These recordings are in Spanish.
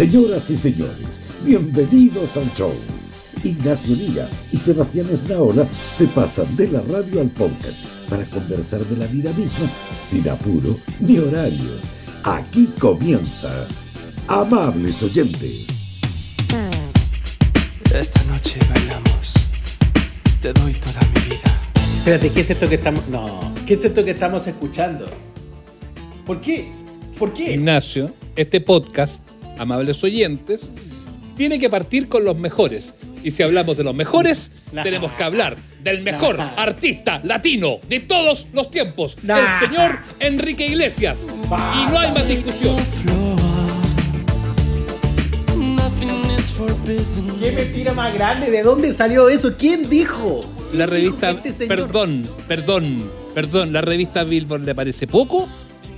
Señoras y señores, bienvenidos al show. Ignacio Liga y Sebastián Esnaola se pasan de la radio al podcast para conversar de la vida misma sin apuro ni horarios. Aquí comienza. Amables oyentes. Esta noche bailamos. Te doy toda mi vida. Espérate, ¿qué es esto que estamos.? No, ¿qué es esto que estamos escuchando? ¿Por qué? ¿Por qué? Ignacio, este podcast, amables oyentes, tiene que partir con los mejores. Y si hablamos de los mejores, Nah. tenemos que hablar del mejor Nah. artista latino de todos los tiempos, Nah. el señor Enrique Iglesias. Y no hay más discusión. ¿Qué mentira más grande? ¿De dónde salió eso? ¿Quién dijo? La ¿Quién revista, dijo este señor? perdón, perdón, perdón, la revista Billboard le parece poco.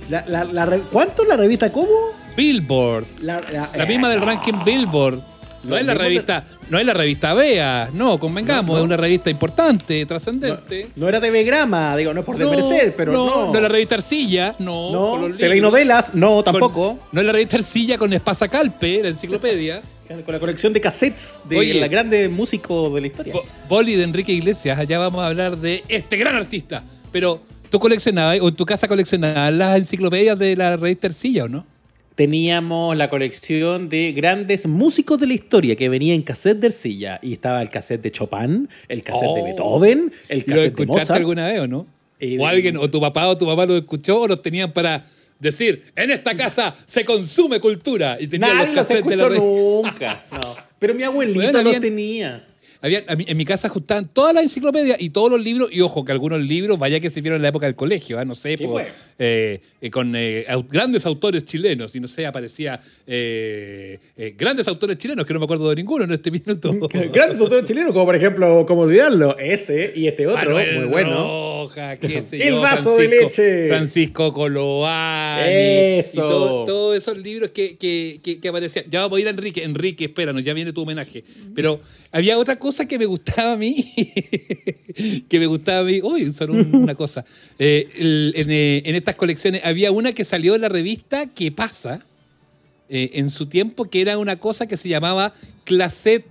La- la- la ¿Cuánto la revista cómo? Billboard, La, la misma del ranking Billboard. No es la revista, no es la revista Bea, no, convengamos, No, no. es una revista importante, trascendente. no era TV Grama, digo, no es por desmerecer, pero no. No, es la revista Arcilla, no. No, TV y novelas, no, Con- tampoco. no es la revista Arcilla con Espasa Calpe, la enciclopedia. Con la colección de cassettes de Oye. la grande músico de la historia. Bo- Boli de Enrique Iglesias, allá vamos a hablar de este gran artista. Pero, ¿tú coleccionabas, o en tu casa coleccionabas las enciclopedias de la revista Arcilla o no? Teníamos la colección de grandes músicos de la historia que venía en cassette de Ercilla. Y estaba el cassette de Chopin, el cassette de Oh. Beethoven, el ¿Lo cassette de escuchaste Mozart. alguna vez o no? Y- o alguien, o tu papá o tu mamá lo escuchó o los tenían para decir, en esta casa se consume cultura. Y tenían Nadie los los cassettes de la escuchó nunca. No. Pero mi abuelita Bueno, los habían- tenía. Había- a mí- en mi casa juntaban todas las enciclopedias y todos los libros, y ojo, que algunos libros, vaya que se vieron en la época del colegio, ¿ah? no sé, Qué po, bueno. eh, eh, con eh, grandes autores chilenos, y no sé, aparecía grandes autores chilenos, que no me acuerdo de ninguno en este minuto. Grandes autores chilenos, como por ejemplo, como olvidarlo, ese y este otro, Manuel muy bueno. Rojas, qué sé El yo, vaso de leche. Francisco Coloani. Eso. Y todo- todos esos libros que, que, que, que aparecían. Ya vamos a ir a Enrique. Enrique, espéranos, ya viene tu homenaje. Pero había otra cosa que me gustaba a mí. que me gustaba a mí. Uy, solo un- una cosa. Eh, el- en, eh, en estas colecciones había una que salió en la revista ¿Qué pasa? eh, en su tiempo, que era una cosa que se llamaba Claset.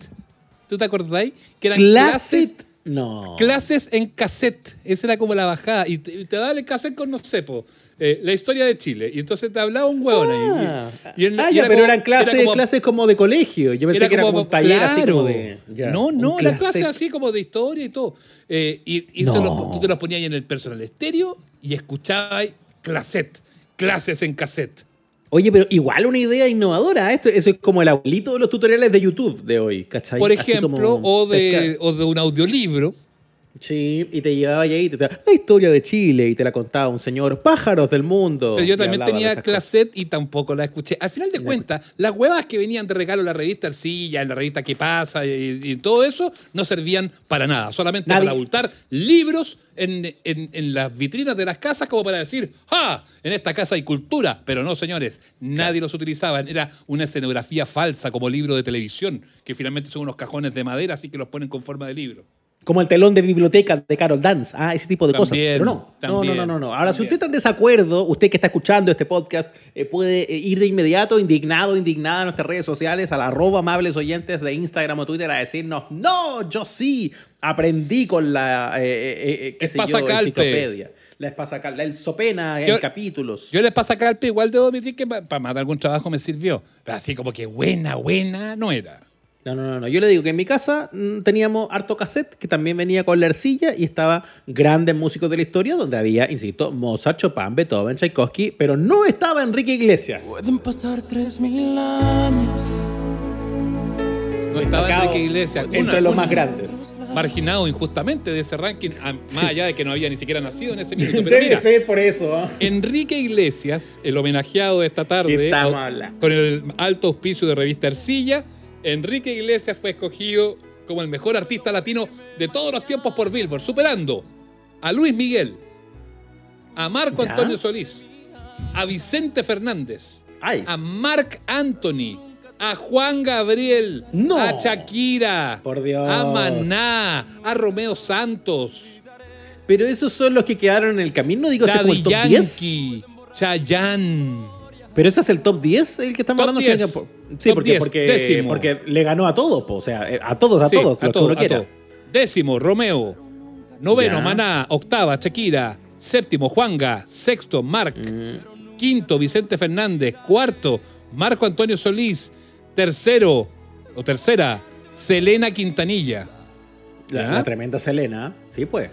¿Tú te acordáis? Que eran clases. No. Clases en cassette. Esa era como la bajada. Y te, te daban el cassette con, no sé, po, eh, la historia de Chile. Y entonces te hablaba un huevón ahí. Ah, Y- y en- Ah, y ya, era pero como- eran clases, era como- clases como de colegio. Yo pensé que era como un taller así como de. ya, no, no, eran clase. clases así como de historia y todo. Eh, y No. tú te los ponías ahí en el personal estéreo y escuchabas cassette. Clases en cassette. Oye, pero igual una idea innovadora. Esto, eso es como el abuelito de los tutoriales de YouTube de hoy, ¿cachai? Por ejemplo, o de, pescar. o de un audiolibro. Sí, y te llevaba ahí y te decía, la historia de Chile y te la contaba un señor, pájaros del mundo. Pero yo también tenía cassette y tampoco la escuché. Al final de cuentas, las huevas que venían de regalo en la revista Arcilla, en la revista ¿Qué pasa? Y, y todo eso, no servían para nada. Solamente Nadie- para abultar libros en, en- en las vitrinas de las casas como para decir, ¡ah! En esta casa hay cultura. Pero no, señores, nadie los utilizaba. Era una escenografía falsa como libro de televisión, que finalmente son unos cajones de madera, así que los ponen con forma de libro. Como el telón de biblioteca de Carol Dance. Ah, ese tipo de cosas. También, Pero no. No, también, no, no, no, no. Ahora, si usted está en desacuerdo, usted que está escuchando este podcast, eh, puede eh, ir de inmediato, indignado, indignada a nuestras redes sociales, a la arroba amables oyentes de Instagram o Twitter, a decirnos, no, yo sí, aprendí con la, eh, eh, eh, qué sé yo, enciclopedia. La espasacalpe, el sopena Yo- en capítulos. Yo les pasa calpe, igual debo admitir que para más de algún trabajo me sirvió. Pero así como que buena, buena, no era. No, no, no, no. Yo le digo que en mi casa mm, teníamos harto cassette que también venía con la arcilla y estaba grandes músicos de la historia donde había, insisto, Mozart, Chopin, Beethoven, Tchaikovsky, pero no estaba Enrique Iglesias. Pueden pasar tres mil años. No estaba Enrique Iglesias. Entre los más grandes. marginado injustamente de ese ranking, más allá de que no había ni siquiera nacido en ese minuto. Pero Debe mira, ser por eso. ¿ah? Enrique Iglesias, el homenajeado de esta tarde, con el alto auspicio de revista Ercilla, Enrique Iglesias fue escogido como el mejor artista latino de todos los tiempos por Billboard, superando a Luis Miguel, a Marco. Antonio Solís, a Vicente Fernández, Ay. a Marc Anthony, a Juan Gabriel, No. a Shakira, Por Dios. a Maná, a Romeo Santos, Pero esos son los que quedaron en el camino, digo, como Daddy el top 10. Yankee, Chayanne. Pero ese es el top 10, el que estamos Top hablando. 10. Sí, Top porque, 10, porque, décimo. porque le ganó a todos, po, o sea, eh, a todos, a Sí, todos, a los que todo, uno a quiera. todo. Décimo, Romeo. Noveno, Ya. Maná. Octava, Shakira. Séptimo, Juanga. Sexto, Marc. Mm. Quinto, Vicente Fernández. Cuarto, Marco Antonio Solís. Tercero, o tercera, Selena Quintanilla. La, tremenda Selena, sí, pues.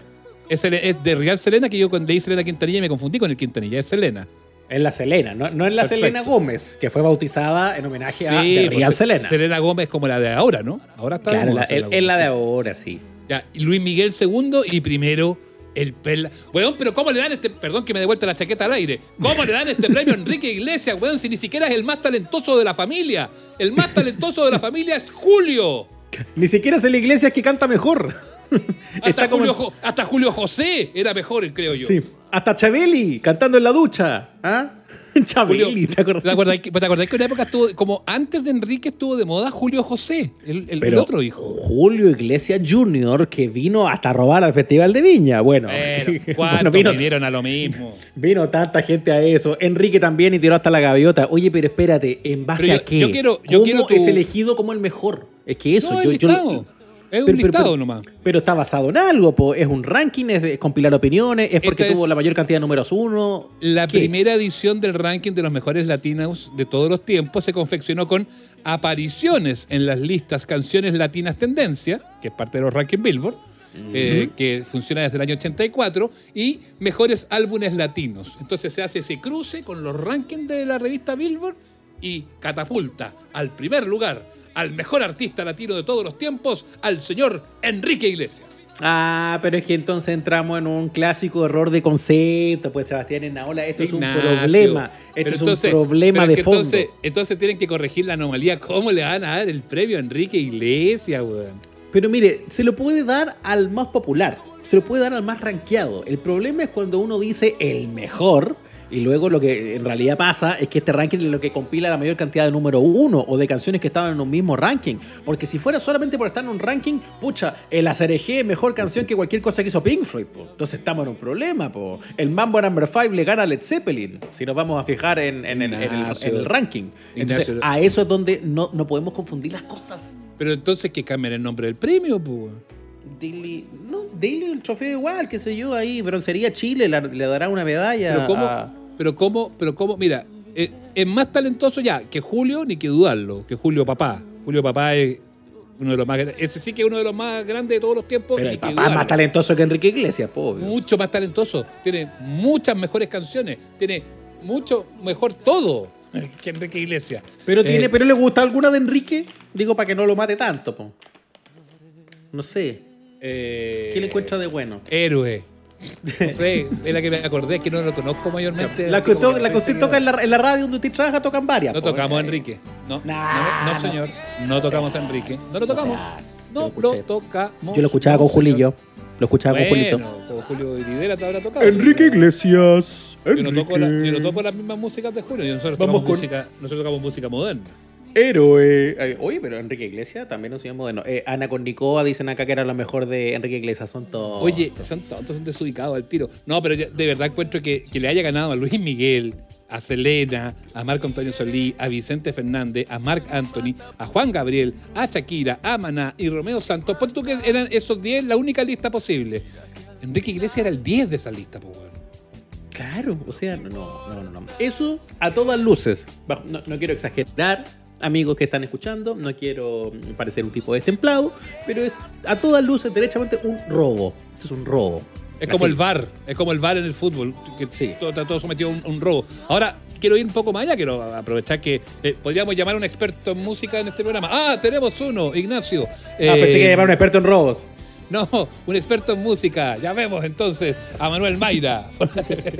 Es, de Real Selena que yo cuando leí Selena Quintanilla me confundí con el Quintanilla. Es Selena. Es la Selena, no, no es la Perfecto. Selena Gómez, que fue bautizada en homenaje a Sí, pues, Real Se- Selena. Selena Gómez como la de ahora, ¿no? Ahora está de claro, la- la de ahora, sí. Ya, Luis Miguel segundo y primero el perla. Weón, pero ¿cómo le dan este. Perdón que me dé vuelta la chaqueta al aire. ¿Cómo le dan este premio a Enrique Iglesias, weón? Si ni siquiera es el más talentoso de la familia. El más talentoso de la familia es Julio. Ni siquiera es la iglesia que canta mejor. Hasta, Julio, hasta Julio José era mejor, creo yo. Sí. Hasta Chabeli cantando en la ducha. ¿Ah? Chabeli, ¿te acuerdas? ¿Te acordás que, te acordás que en una época estuvo, como antes de Enrique estuvo de moda Julio José, el, el- el Pero otro hijo? Julio Iglesias Jr., que vino hasta robar al Festival de Viña. Bueno, Bueno, bueno, ¿cuántos vino, vinieron a lo mismo? vino tanta gente a eso. Enrique también y tiró hasta la gaviota. Oye, pero espérate, ¿en base Pero a qué? yo quiero- yo ¿Cómo quiero tu- es elegido como el mejor? Es que eso, no, yo, yo-. Es un pero- listado pero- nomás. Pero está basado en algo, po. es un ranking, es de compilar opiniones, es porque Esta tuvo es la mayor cantidad de números uno. La ¿Qué? primera edición del ranking de los mejores latinos de todos los tiempos se confeccionó con apariciones en las listas Canciones Latinas Tendencia, que es parte de los rankings Billboard, eh, que funciona desde el año 84, y mejores álbumes latinos. Entonces se hace ese cruce con los rankings de la revista Billboard y catapulta al primer lugar, al mejor artista latino de todos los tiempos, al señor Enrique Iglesias. Ah, pero es que entonces entramos en un clásico error de concepto, pues Sebastián Enaola, esto es un problema, esto es un problema es de que fondo. Entonces, entonces tienen que corregir la anomalía. ¿Cómo le van a dar el premio a Enrique Iglesias, weón? Pero mire, se lo puede dar al más popular, se lo puede dar al más rankeado. El problema es cuando uno dice el mejor y luego lo que en realidad pasa es que este ranking es lo que compila la mayor cantidad de número uno o de canciones que estaban en un mismo ranking. Porque si fuera solamente por estar en un ranking, pucha, el ACRG es mejor canción que cualquier cosa que hizo Pink Floyd. po. Entonces estamos en un problema. Po. El Mambo Number 5 le gana a Led Zeppelin, si nos vamos a fijar en, en el- en el, Ignacio. en el ranking. Entonces, Ignacio. a eso es donde no, no podemos confundir las cosas. Pero entonces que cambien el nombre del premio, pues. Daily, no, Daily el trofeo igual, qué sé yo, ahí, Broncería Chile la- le dará una medalla. Pero cómo, a- pero cómo, pero cómo, mira, eh, es más talentoso ya que Julio, ni que dudarlo, que Julio Papá. Julio Papá es uno de los más grandes. Ese sí que es uno de los más grandes de todos los tiempos. pero ni el que papá es más talentoso que Enrique Iglesias, po, obvio. mucho más talentoso, tiene muchas mejores canciones, tiene mucho mejor todo que Enrique Iglesias. Pero Eh, tiene, pero le gusta alguna de Enrique, digo para que no lo mate tanto, po. No sé. Eh, ¿Qué le encuentra de bueno? Héroe. No sé, es la que me acordé, que no lo conozco mayormente. La que, to- que la que usted toca en la, en la radio donde usted trabaja, tocan varias. No tocamos a. Enrique. No, Nah, no, señor. No tocamos a Enrique. No lo tocamos. No lo tocamos. Yo lo escuchaba con. Julillo. Lo escuchaba con Julito. Con Julio Iridera te habrá tocado. Iglesias. Yo no, toco la- yo no toco las mismas músicas de Julio. Nosotros Vamos tocamos, con- música, nosotros tocamos música moderna. Héroe. Ay, Oye, pero Enrique Iglesias también nos llama moderno. Eh, Ana Cornicoa dicen acá que era lo mejor de Enrique Iglesias. Son todos. Oye, son son desubicados al tiro. No, pero yo de verdad encuentro que, que le haya ganado a Luis Miguel, a Selena, a Marco Antonio Solí, a Vicente Fernández, a Marc Anthony, a Juan Gabriel, a Shakira, a Maná y Romeo Santos. Ponte tú que eran esos 10 la única lista posible. Enrique Iglesias era el 10 de esa lista, pues. Claro, o sea, no, no, no, no. Eso a todas luces. No, no quiero exagerar, amigos que están escuchando, no quiero parecer un tipo destemplado, pero es a todas luces derechamente un robo. Esto es un robo. Es como el VAR, es como el VAR en el fútbol, que Sí. todo, está todo sometido a un, un robo. Ahora, quiero ir un poco más allá, quiero aprovechar que eh, podríamos llamar a un experto en música en este programa. Ah, tenemos uno, Ignacio. Ah, pensé que Eh, llamar a un experto en robos. No, un experto en música. Llamemos entonces a Manuel Mayra.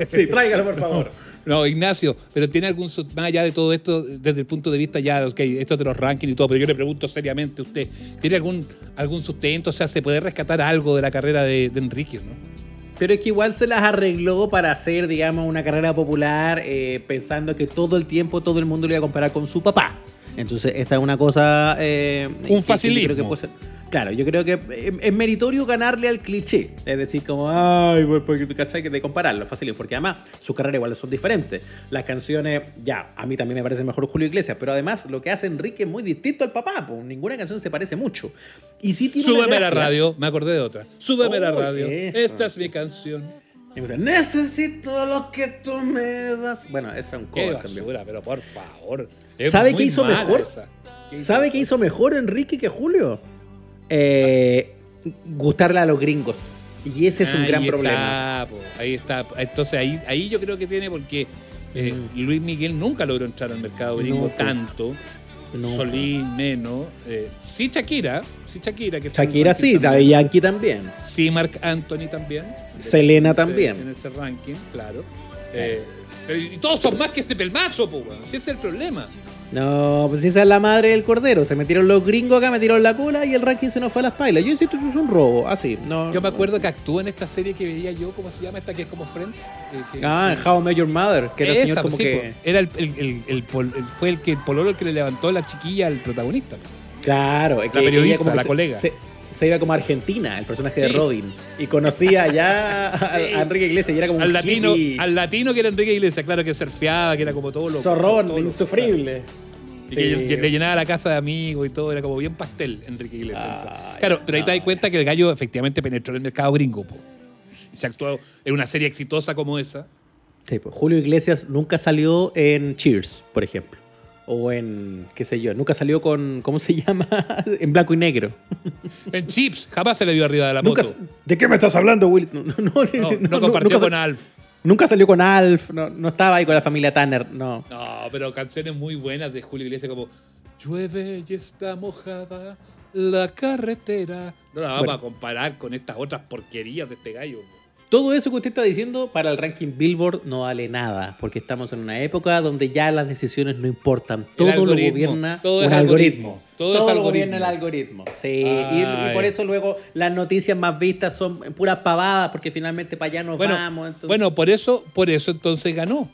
Sí, tráigalo, por favor. No, Ignacio, pero tiene algún más allá de todo esto, desde el punto de vista ya, ok, esto de los rankings y todo, pero yo le pregunto seriamente a usted, ¿tiene algún, algún sustento? O sea, ¿se puede rescatar algo de la carrera de, de Enrique, no? Pero es que igual se las arregló para hacer, digamos, una carrera popular, eh, pensando que todo el tiempo todo el mundo lo iba a comparar con su papá. Entonces, esta es una cosa. eh, que yo facilismo. creo que puede ser- claro, yo creo que es, es meritorio ganarle al cliché. Es decir, como, ay, pues, porque tú cachai que de compararlo, facilismo. Porque además, sus carreras iguales son diferentes. Las canciones, ya, a mí también me parece mejor Julio Iglesias, pero además, lo que hace Enrique es muy distinto al papá. Pues, ninguna canción se parece mucho. Y sí tiene Súbeme a la radio, me acordé de otra. Súbeme a la Oh, radio. eso. Esta es mi canción. Necesito lo que tú me das. Bueno, ese era un cover también. basura, pero por favor. Es ¿Sabe qué hizo mejor? esa. ¿Qué hizo ¿Sabe qué hizo mejor Enrique que Julio? Eh, gustarle a los gringos. Y ese es un Ahí gran está, problema. po, ahí está. Entonces ahí, ahí yo creo que tiene porque eh, Luis Miguel nunca logró entrar al mercado gringo Mm. No, tanto. No, Solín menos. Eh, sí Shakira, sí Shakira. Que Shakira sí. Daddy Yankee también. Sí Marc Anthony también. Selena En ese- también. En ese ranking, claro. Eh, y todos son más que este pelmazo. Si ese es el problema. No, pues esa es la madre del cordero. Se metieron los gringos acá, metieron la cola y el ranking se nos fue a las pailas. Yo insisto, es un robo. Así, no. Yo me acuerdo que actuó en esta serie que veía yo, ¿cómo se llama esta que es como Friends? Eh, que- Ah, en How Met Your Mother, que era Esa, señor como sí, que. po. Era el, el- el- el pol- el- fue el que el pololo el que le levantó la chiquilla al protagonista. po. Claro, es que La ella periodista, como que la se- colega. Se, se iba como a Argentina, el personaje de. Robin. Y conocía ya a, Sí. a Enrique Iglesias y era como un Al latino, hippie, al latino que era Enrique Iglesias, claro que surfeaba, que era como todo lo zorrón, todo insufrible. Y que, Sí. que le llenaba la casa de amigos y todo, era como bien pastel Enrique Iglesias. Ay, claro, pero ahí te das cuenta que el gallo efectivamente penetró en el mercado gringo. po. Se actuó en una serie exitosa como esa. Sí, pues Julio Iglesias nunca salió en Cheers, por ejemplo. O en, qué sé yo, nunca salió con, ¿cómo se llama? en blanco y negro. En Chips, jamás se le vio arriba de la moto. Nunca, ¿De qué me estás hablando, Will? No, no, no, no, no, no compartió con Alf. nunca salió con Alf, no, no estaba ahí con la familia Tanner, no. No, pero canciones muy buenas de Julio Iglesias como Llueve y está mojada la carretera. No la vamos Bueno. a comparar con estas otras porquerías de este gallo. Todo eso que usted está diciendo para el ranking Billboard no vale nada, porque estamos en una época donde ya las decisiones no importan. Todo lo gobierna todo un es algoritmo. algoritmo, todo es lo gobierna el algoritmo. Sí, y- por eso luego las noticias más vistas son puras pavadas, porque finalmente para allá nos Bueno, vamos. entonces- bueno, por eso, por eso entonces ganó.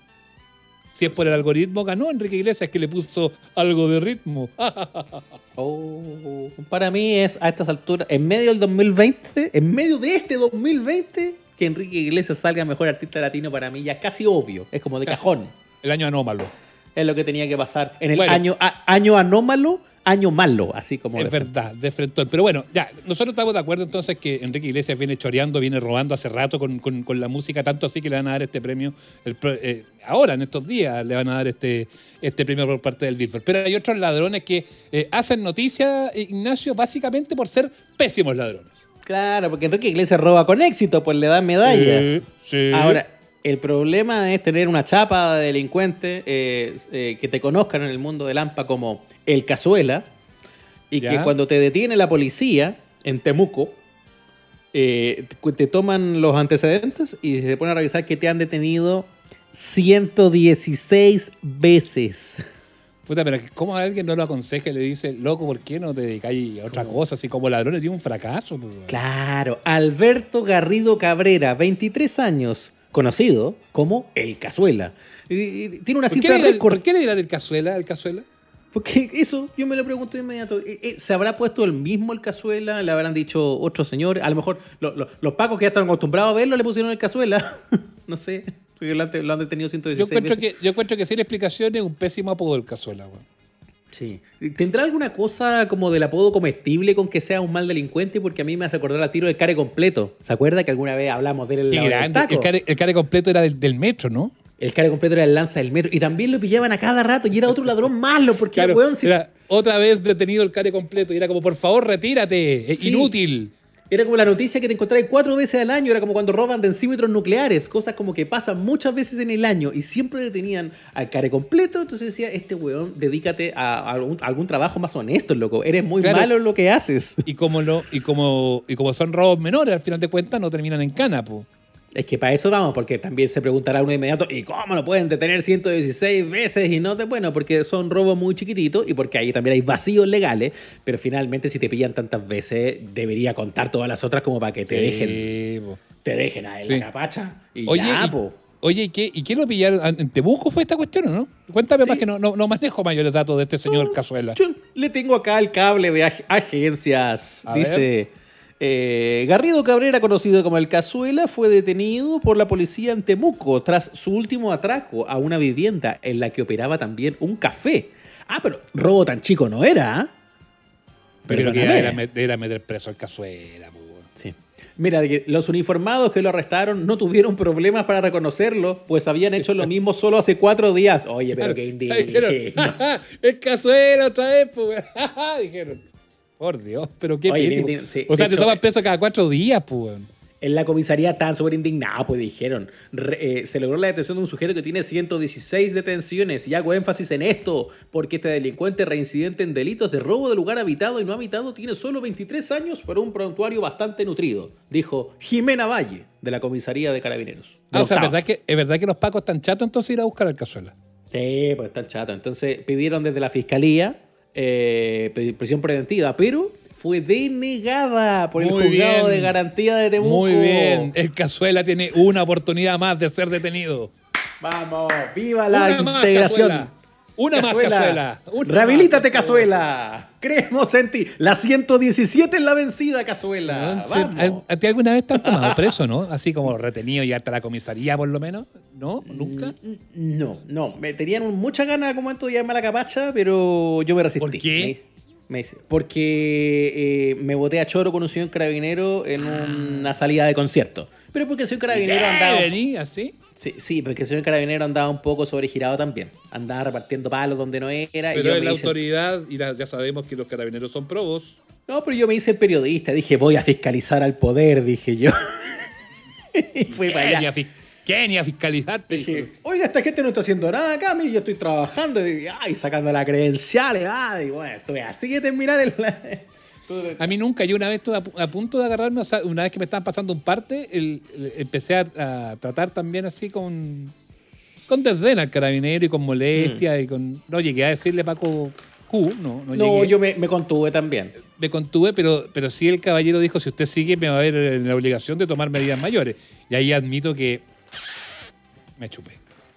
Si es por el algoritmo, ganó Enrique Iglesias que le puso algo de ritmo. Oh, para mí es a estas alturas, en medio del 2020, en medio de este 2020, que Enrique Iglesias salga mejor artista latino para mí ya es casi obvio, es como de cajón. El año anómalo. Es lo que tenía que pasar en el Bueno. año, a- año anómalo, año malo, así como... Es de- verdad, de frente. Pero bueno, ya, nosotros estamos de acuerdo entonces que Enrique Iglesias viene choreando, viene robando hace rato con, con- con la música, tanto así que le van a dar este premio, el eh, ahora, en estos días, le van a dar este, este premio por parte del Billboard. Pero hay otros ladrones que eh, hacen noticia, eh, Ignacio, básicamente por ser pésimos ladrones. Claro, porque Enrique Iglesias roba con éxito, pues le dan medallas. Sí, sí. Ahora, el problema es tener una chapa de delincuente eh, eh, que te conozcan en el mundo del AMPA como el cazuela y Ya. que cuando te detiene la policía en Temuco, eh, te- te toman los antecedentes y se ponen a revisar que te han detenido 116 veces. Puta, pero ¿cómo alguien no lo aconseja y le dice, loco, ¿por qué no te dedicáis a otra cosa? Así como ladrones, tiene un fracaso. pues. Claro, Alberto Garrido Cabrera, 23 años, conocido como el Cazuela. Tiene una ¿Por qué, cifra récord. ¿Por qué le dirán el cazuela al cazuela? Porque eso yo me lo pregunto de inmediato. Eh, eh, ¿Se habrá puesto el mismo el cazuela? ¿Le habrán dicho otros señores? A lo mejor lo- lo- los pacos que ya están acostumbrados a verlo le pusieron el cazuela. no sé. Porque lo han, lo han detenido Yo 116 encuentro, veces. que, yo encuentro que sin explicación es un pésimo apodo el cazuela, weón. Sí. ¿Tendrá alguna cosa como del apodo comestible con que sea un mal delincuente? Porque a mí me hace acordar al tiro del care completo. ¿Se acuerda que alguna vez hablamos de él Qué del grande. taco? El care, el care completo era del, del metro, ¿no? El cara completo era el lanza del metro. Y también lo pillaban a cada rato. Y era otro ladrón malo. Porque, Claro, weón, si- era otra vez detenido el care completo y era como, por favor, retírate, es Sí. inútil. Era como la noticia que te encontrabas cuatro veces al año. Era como cuando roban densímetros nucleares. Cosas como que pasan muchas veces en el año. Y siempre detenían al care completo. Entonces decía, este weón, dedícate a algún, a algún trabajo más honesto, loco. Eres muy Claro. malo en lo que haces. Y como, lo, y, como, y como son robos menores, al final de cuentas no terminan en cana, po. Es que para eso vamos, porque también se preguntará uno de inmediato, ¿y cómo lo pueden detener 116 veces y no te... Bueno, porque son robos muy chiquititos y porque ahí también hay vacíos legales, pero finalmente si te pillan tantas veces, debería contar todas las otras como para que te dejen po. te dejen en Sí. la capacha. Y Oye, ya, y- po. Oye, ¿y qué, ¿y qué lo pillaron? ¿En Temuco fue esta cuestión o no? Cuéntame Sí. más que no, no, no manejo mayores datos de este señor Cazuela. Yo le tengo acá el cable de ag- agencias. A Dice, eh, Garrido Cabrera, conocido como el Cazuela, fue detenido por la policía en Temuco tras su último atraco a una vivienda en la que operaba también un café. Ah, pero robo tan chico no era. ¿ah? Pero que era, met- era meter preso al Cazuela. Sí. Mira, los uniformados que lo arrestaron no tuvieron problemas para reconocerlo, pues habían hecho lo mismo solo hace cuatro días. Oye, pero qué indigno. el Cazuela otra vez, pues. Dijeron. Por Dios, pero qué Oye, pésimo. indigno, sí. O sea, te hecho, tomas preso cada cuatro días, pues. En la comisaría estaban súper indignados, pues dijeron. Re- eh, se logró la detención de un sujeto que tiene 116 detenciones. Y hago énfasis en esto, porque este delincuente reincidente en delitos de robo de lugar habitado y no habitado tiene solo 23 años, pero un prontuario bastante nutrido, dijo Jimena Valle, de la comisaría de Carabineros. Ah, o sea. ¿verdad que, ¿es verdad que los pacos están chatos entonces ir a buscar al Cazuela? Sí, pues están chatos. Entonces pidieron desde la fiscalía eh, prisión preventiva, pero fue denegada por el juzgado bien. de garantía de Temuco. Muy bien. El Cazuela tiene una oportunidad más de ser detenido. Vamos, viva la Una más, integración. Cazuela. Una más, Cazuela. Una Rehabilítate, más, Cazuela. Creemos en ti. La 117 es la vencida, Cazuela. Se- Vamos. ¿A, ti alguna vez te han tomado preso, no? Así como retenido y hasta la comisaría, por lo menos. ¿No? ¿Nunca? No, no. Me tenían muchas ganas al momento de llamarme a la capacha, pero yo me resistí. ¿Por qué? Me- me- porque eh, me boté a choro con un señor carabinero en una salida de concierto. Pero porque soy carabinero andaba. ¿Vení así? Sí, sí, porque el señor carabinero andaba un poco sobregirado también. Andaba repartiendo palos donde no era. Pero yo es la hice- autoridad y la- ya sabemos que los carabineros son probos. No, pero yo me hice el periodista. Dije, voy a fiscalizar al poder, dije yo. y fui para allá. ¿Qué? Ni a fiscalizarte. Dije, oiga, esta gente no está haciendo nada acá, mí, yo estoy trabajando y ay, sacando las credenciales, ay, bueno, estoy así de terminar el... A mí nunca, yo una vez estuve a, pu- a punto de agarrarme, o sea, una vez que me estaban pasando un parte, el- el- empecé a, a tratar también así con, con desdén al carabinero y con molestia y con... No llegué a decirle Paco Q, no, no, yo me, me contuve también. me contuve, pero, pero sí el caballero dijo, si usted sigue me va a ver en la obligación de tomar medidas mayores. Y ahí admito que me chupé.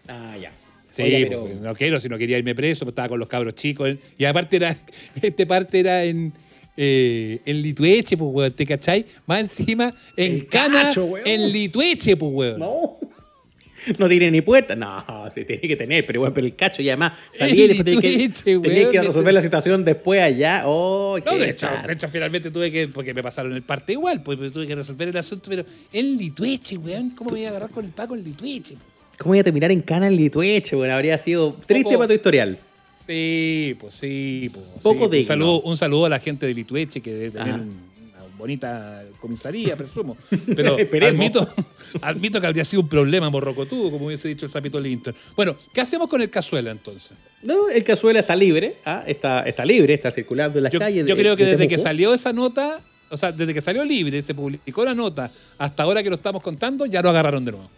Ah, ya. Sí, Oiga, pero- no quiero, si no quería irme preso, pues estaba con los cabros chicos. Y aparte era, este parte era en, eh, en Litueche, pues, weón, ¿te cachai? Más encima, en El Cana, cacho, weón. en Litueche, pues, weón. No. No tiene ni puerta. No, sí tiene que tener, pero bueno, pero el cacho y además salí y después tenía que, tenía weón, que resolver la situación después allá. Oh, No, de hecho, de hecho, finalmente tuve que, porque me pasaron el parte igual, pues tuve que resolver el asunto, pero en Litueche, weón, ¿cómo me iba a agarrar con el Paco en Litueche? ¿Cómo voy a terminar en Cana en Litueche? Bueno, habría sido triste para tu historial. Sí, pues sí, pues. Poco sí. un, saludo, un saludo a la gente de Litueche, que debe tener un- una bonita comisaría, presumo. Pero admito, admito que habría sido un problema morrocotudo, como hubiese dicho el sapito Linton. Bueno, ¿qué hacemos con el cazuela entonces? No, el cazuela está libre, ¿ah? está, está libre, está circulando en las Yo, calles. yo de- creo que de desde que salió esa nota, o sea, desde que salió libre, se publicó la nota, hasta ahora que lo estamos contando, ya lo agarraron de nuevo.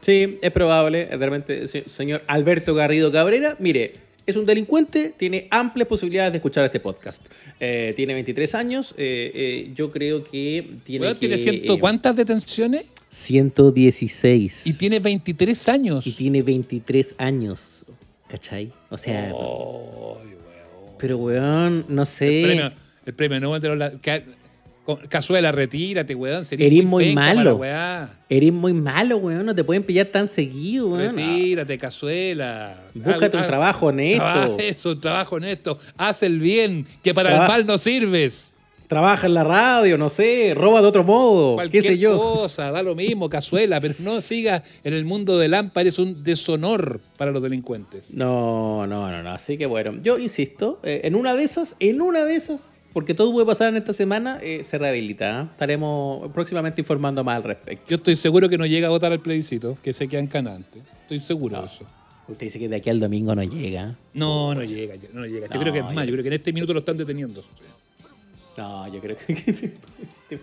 Sí, es probable, realmente, se- señor Alberto Garrido Cabrera, mire, es un delincuente, tiene amplias posibilidades de escuchar este podcast. Eh, tiene 23 años, eh, eh, yo creo que tiene Weón, que, tiene ciento eh, cuántas detenciones 116. y tiene 23 años. Y tiene 23 años, ¿cachai? O sea, Ay, weón. pero weón, no sé... El premio, el premio Nobel de los Cazuela, retírate, weón. Sería Eres muy malo. Eres muy malo, weón, no te pueden pillar tan seguido, weón. Retírate, Cazuela. Búscate un trabajo honesto. Eso, un trabajo honesto. Haz el bien, que para Traba- el mal no sirves. Trabaja en la radio, no sé, roba de otro modo, Cualquier qué sé yo. cosa, da lo mismo, Cazuela, pero no sigas en el mundo del AMPA, eres un deshonor para los delincuentes. No, no, no, no. Así que bueno, yo insisto, eh, en una de esas, en una de esas, porque todo puede pasar en esta semana, eh, se rehabilita. ¿ah? Estaremos próximamente informando más al respecto. Yo estoy seguro que no llega a votar al plebiscito, que se quedan canantes. Estoy seguro de eso. Usted dice que de aquí al domingo no llega. No, no llega, no llega. Yo No, creo que es más, yo creo que en este minuto lo están deteniendo. No, yo creo que.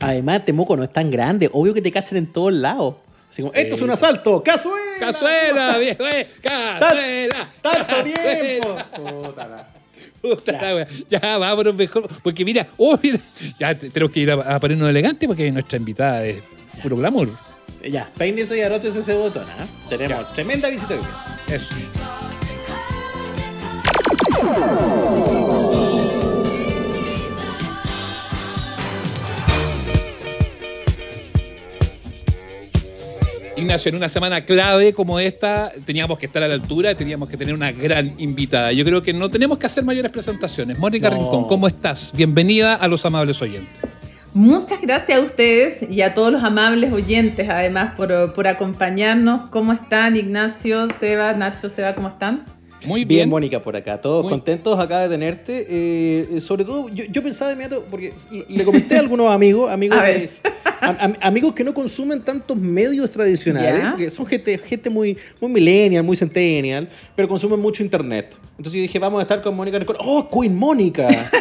Además, Temuco no es tan grande. Obvio que te cachan en todos lados. Así como, esto es un asalto, ¡Cazuela! ¡Cazuela, viejo! eh! ¡Cazuela! ¡Tanto ¡Cazuela! tiempo! Puta Puta la wea. Ya, vámonos mejor. Porque mira, oh, mira, ya te- tenemos que ir a, a ponernos elegantes porque nuestra invitada es puro glamour. Ya, peínese y aróchese ese botón, ¿ah? Tenemos tremenda visita. Eso. Ignacio, en una semana clave como esta, teníamos que estar a la altura, teníamos que tener una gran invitada. Yo creo que no tenemos que hacer mayores presentaciones. Mónica No. Rincón, ¿cómo estás? Bienvenida a los amables oyentes. Muchas gracias a ustedes y a todos los amables oyentes, además, por, por acompañarnos. ¿Cómo están, Ignacio, Seba, Nacho, Seba, cómo están? Muy Bien, bien. Mónica, por acá. Todos Muy- contentos acá de tenerte. Eh, eh, sobre todo, yo, yo pensaba de inmediato, porque le comenté a algunos amigos, amigos, A que- a- amigos que no consumen tantos medios tradicionales, Ya. porque son gente, gente muy, muy millennial, muy centennial, pero consumen mucho internet. Entonces yo dije, vamos a estar con Mónica Rincón. ¡Oh, Queen Mónica!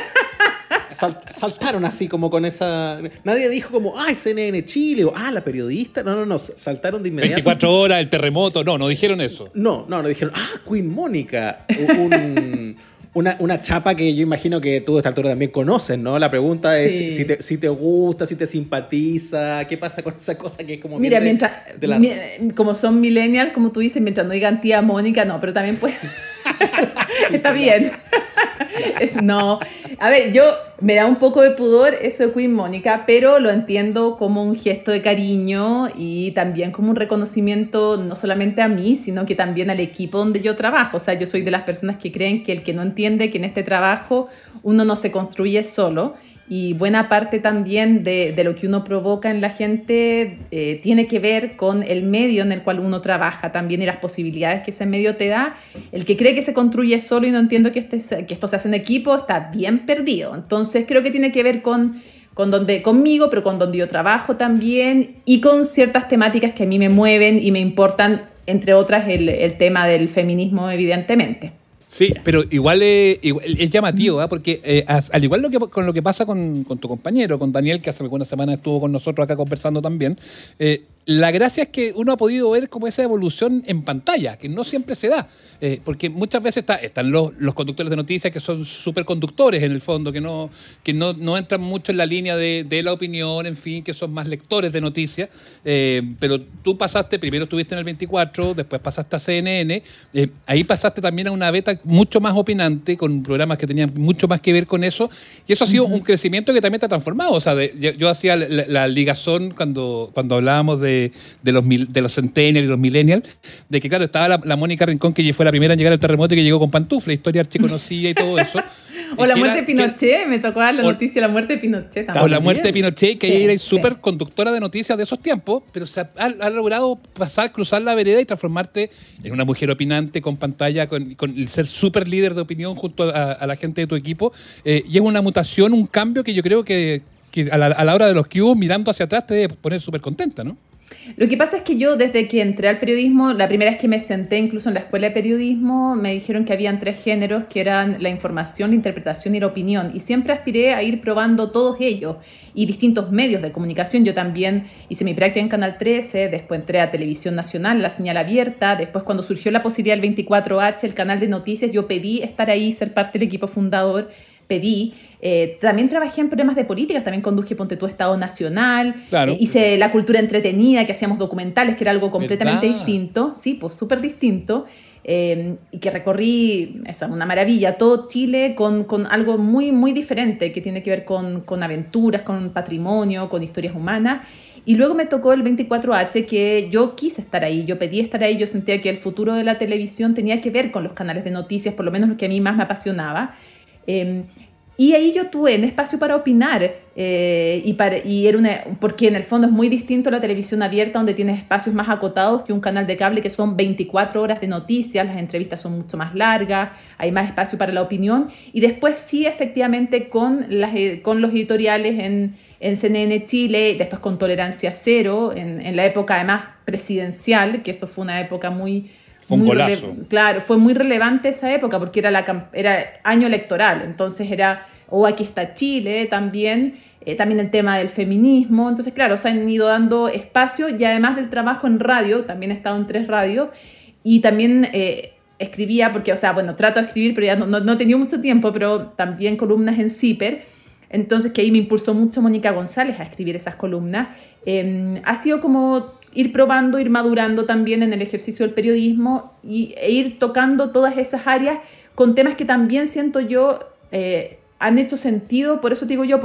Sal- saltaron así como con esa... Nadie dijo como, ah, CNN Chile, o ah, la periodista. No, no, no, saltaron de inmediato. 24 horas, el terremoto. No, no dijeron eso. No, no, no dijeron, ah, Queen Mónica. Un- una, una chapa que yo imagino que tú a esta altura también conoces, ¿no? La pregunta es Sí. si, te, si te gusta, si te simpatiza, qué pasa con esa cosa que es como... Mira, mientras, de la- mi- como son millennials, como tú dices, mientras no digan tía Mónica, no, pero también puede... Está bien. Es- no, a ver, yo me da un poco de pudor eso de Queen Mónica, pero lo entiendo como un gesto de cariño y también como un reconocimiento no solamente a mí, sino que también al equipo donde yo trabajo. O sea, yo soy de las personas que creen que el que no entiende que en este trabajo uno no se construye solo y buena parte también de, de lo que uno provoca en la gente eh, tiene que ver con el medio en el cual uno trabaja también y las posibilidades que ese medio te da. El que cree que se construye solo y no entiendo que, este, que esto se hace en equipo está bien perdido. Entonces creo que tiene que ver con, con donde, conmigo, pero con donde yo trabajo también y con ciertas temáticas que a mí me mueven y me importan, entre otras el, el tema del feminismo, evidentemente. Sí, pero igual es, igual- es llamativo, ¿ah? porque eh, al igual lo que, con lo que pasa con, con tu compañero, con Daniel, que hace algunas semanas estuvo con nosotros acá conversando también, eh, la gracia es que uno ha podido ver como esa evolución en pantalla, que no siempre se da, eh, porque muchas veces está- están los, los conductores de noticias que son súper conductores en el fondo, que no, que no, no entran mucho en la línea de, de la opinión, en fin, que son más lectores de noticias, eh, pero tú pasaste, primero estuviste en el 24, después pasaste a CNN, eh, ahí pasaste también a una beta mucho más opinante, con programas que tenían mucho más que ver con eso, y eso ha sido un crecimiento que también te ha transformado. O sea, de- yo, yo hacía la, la- la ligazón cuando, cuando hablábamos de, de los, mil- de los centennials y los millennials, de que, claro, estaba la, la Mónica Rincón, que fue la primera en llegar al terremoto y que llegó con pantufla, historia archiconocida y todo eso. O la muerte era- de Pinochet, me tocó dar la o- noticia de la muerte de Pinochet o también. la muerte de Pinochet, que Sí, ella era sí. súper conductora de noticias de esos tiempos, pero se ha, ha logrado pasar, cruzar la vereda y transformarte en una mujer opinante con pantalla, con, con el ser súper líder de opinión junto a, a la gente de tu equipo. Eh, y es una mutación, un cambio que yo creo que, que a, la, a la hora de los que hubo, mirando hacia atrás, te debe poner súper contenta, ¿no? Lo que pasa es que yo desde que entré al periodismo, la primera vez que me senté incluso en la escuela de periodismo, me dijeron que habían tres géneros que eran la información, la interpretación y la opinión. Y siempre aspiré a ir probando todos ellos y distintos medios de comunicación. Yo también hice mi práctica en Canal 13, después entré a Televisión Nacional, la señal abierta, después cuando surgió la posibilidad del 24H, el canal de noticias, yo pedí estar ahí, ser parte del equipo fundador pedí. Eh, también trabajé en programas de políticas, también conduje Ponte tu Estado Nacional, Claro. eh, hice la cultura entretenida, que hacíamos documentales, que era algo completamente ¿Verdad? distinto, sí, pues súper distinto, eh, y que recorrí, esa una maravilla, todo Chile con, con algo muy, muy diferente, que tiene que ver con, con aventuras, con patrimonio, con historias humanas. Y luego me tocó el 24H, que yo quise estar ahí, yo pedí estar ahí, yo sentía que el futuro de la televisión tenía que ver con los canales de noticias, por lo menos lo que a mí más me apasionaba. Eh, y ahí yo tuve un espacio para opinar, eh, y, para, y era una, porque en el fondo es muy distinto la televisión abierta, donde tienes espacios más acotados que un canal de cable que son 24 horas de noticias, las entrevistas son mucho más largas, hay más espacio para la opinión, y después sí, efectivamente, con, las, eh, con los editoriales en, en CNN Chile, después con Tolerancia Cero, en, en la época además presidencial, que eso fue una época muy... Fue un golazo. Claro, fue muy relevante esa época porque era, la, era año electoral, entonces era, o aquí está Chile también, eh, también el tema del feminismo, entonces claro, se han ido dando espacio y además del trabajo en radio, también he estado en tres radios y también eh, escribía, porque, o sea, bueno, trato de escribir, pero ya no, no, no tenido mucho tiempo, pero también columnas en CIPER, entonces que ahí me impulsó mucho Mónica González a escribir esas columnas. Eh, ha sido como ir probando, ir madurando también en el ejercicio del periodismo y, e ir tocando todas esas áreas con temas que también siento yo eh, han hecho sentido, por eso digo yo,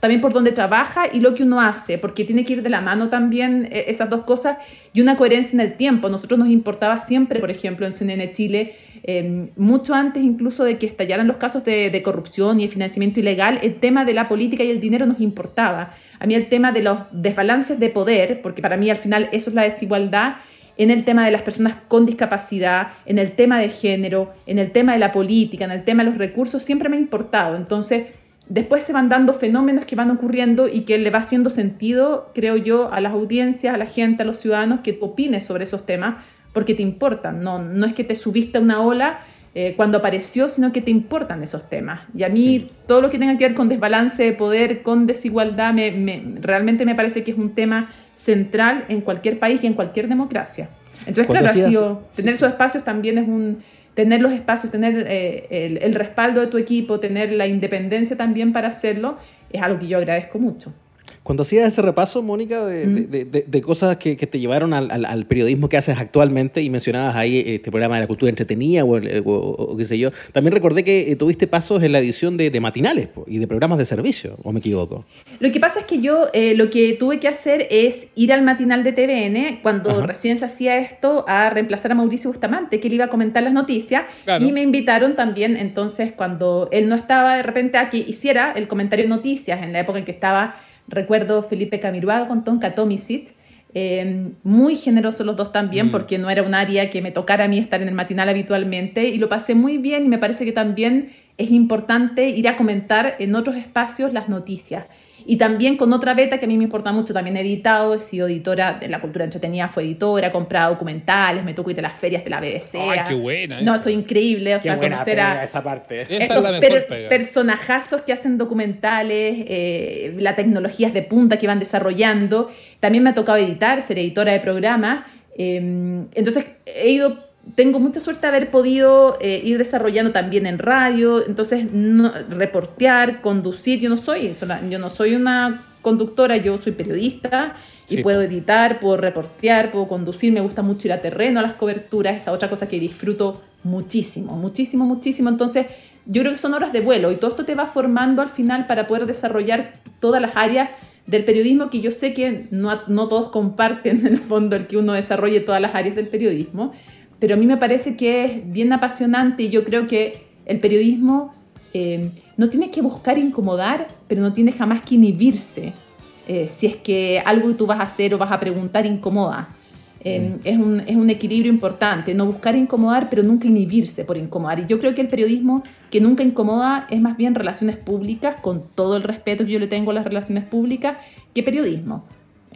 también por donde trabaja y lo que uno hace, porque tiene que ir de la mano también eh, esas dos cosas y una coherencia en el tiempo. Nosotros nos importaba siempre, por ejemplo, en CNN Chile, em, mucho antes incluso de que estallaran los casos de, corrupción y el financiamiento ilegal, el tema de la política y el dinero nos importaba. A mí el tema de los desbalances de poder, porque para mí al final eso es la desigualdad, en el tema de las personas con discapacidad, en el tema de género, en el tema de la política, en el tema de los recursos, siempre me ha importado. Entonces, después se van dando fenómenos que van ocurriendo y que le va haciendo sentido, creo yo, a las audiencias, a la gente, a los ciudadanos, que opines sobre esos temas, porque te importan. No, no es que te subiste a una ola eh, cuando apareció, sino que te importan esos temas. Y a mí todo lo que tenga que ver con desbalance de poder, con desigualdad, me, realmente me parece que es un tema central en cualquier país y en cualquier democracia. Entonces, claro, ha sido, tener esos espacios también es un, tener los espacios, tener eh, el, el, respaldo de tu equipo, tener la independencia también para hacerlo, es algo que yo agradezco mucho. Cuando hacías ese repaso, Mónica, de, de, de, de, cosas que, que te llevaron al, al, al, periodismo que haces actualmente y mencionabas ahí este programa de la cultura entretenida o, o, o qué sé yo, también recordé que eh, tuviste pasos en la edición de, matinales y de programas de servicio, ¿o me equivoco? Lo que pasa es que yo eh, lo que tuve que hacer es ir al matinal de TVN cuando Ajá. recién se hacía esto a reemplazar a Mauricio Bustamante, que él iba a comentar las noticias claro. y me invitaron también entonces cuando él no estaba de repente a que hiciera el comentario de noticias en la época en que estaba Recuerdo Felipe Camiruaga con Tonka Tomisic, eh, muy generosos los dos también, mm. porque no era un área que me tocara a mí estar en el matinal habitualmente, y lo pasé muy bien y me parece que también es importante ir a comentar en otros espacios las noticias. Y también con otra beta que a mí me importa mucho, también he editado, he sido editora de la cultura entretenida, fue editora, he comprado documentales, me tocó ir a las ferias de la BBC. ¡Ay, qué buena! No, soy increíble, o qué sea, conocer a esa parte. Esa estos es la per pega. personajazos que hacen documentales, eh, las tecnologías de punta que van desarrollando. También me ha tocado editar, ser editora de programas. Eh, entonces he ido tengo mucha suerte de haber podido eh, ir desarrollando también en radio, entonces no, reportear, conducir, yo no soy yo no soy una conductora, yo soy periodista y sí, puedo editar, puedo reportear, puedo conducir, me gusta mucho ir a terreno a las coberturas, esa otra cosa que disfruto muchísimo, muchísimo, muchísimo, entonces yo creo que son horas de vuelo y todo esto te va formando al final para poder desarrollar todas las áreas del periodismo que yo sé que no, no todos comparten en el fondo el que uno desarrolle todas las áreas del periodismo, pero a mí me parece que es bien apasionante y yo creo que el periodismo eh, no tiene que buscar incomodar, pero no tiene jamás que inhibirse. Eh, si es que algo que tú vas a hacer o vas a preguntar incomoda. Eh, mm. es, un, es un equilibrio importante, no buscar incomodar, pero nunca inhibirse por incomodar. Y yo creo que el periodismo que nunca incomoda es más bien relaciones públicas, con todo el respeto que yo le tengo a las relaciones públicas, que periodismo.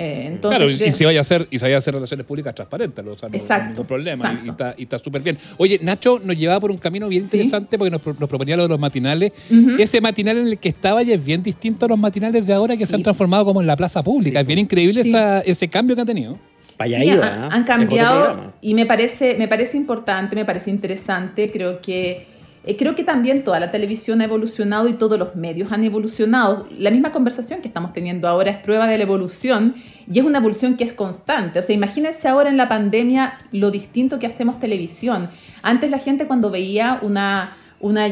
Eh, entonces, claro, y, y, si vaya a hacer, y si vaya a hacer relaciones públicas transparentes, o sea, no, exacto, no hay ningún problema exacto. y, está súper bien. Oye, Nacho nos llevaba por un camino bien ¿Sí? interesante porque nos, nos, proponía lo de los matinales. Uh -huh. Ese matinal en el que estaba ya es bien distinto a los matinales de ahora que sí. se han transformado como en la plaza pública. Sí. Es bien increíble esa, ese cambio que han tenido. Vaya sí, iba, han, ¿eh? han cambiado y me parece, me parece importante, me parece interesante. Creo que eh, creo que también toda la televisión ha evolucionado y todos los medios han evolucionado. La misma conversación que estamos teniendo ahora es prueba de la evolución y es una evolución que es constante. O sea, imagínense ahora en la pandemia lo distinto que hacemos televisión. Antes la gente cuando veía una, una,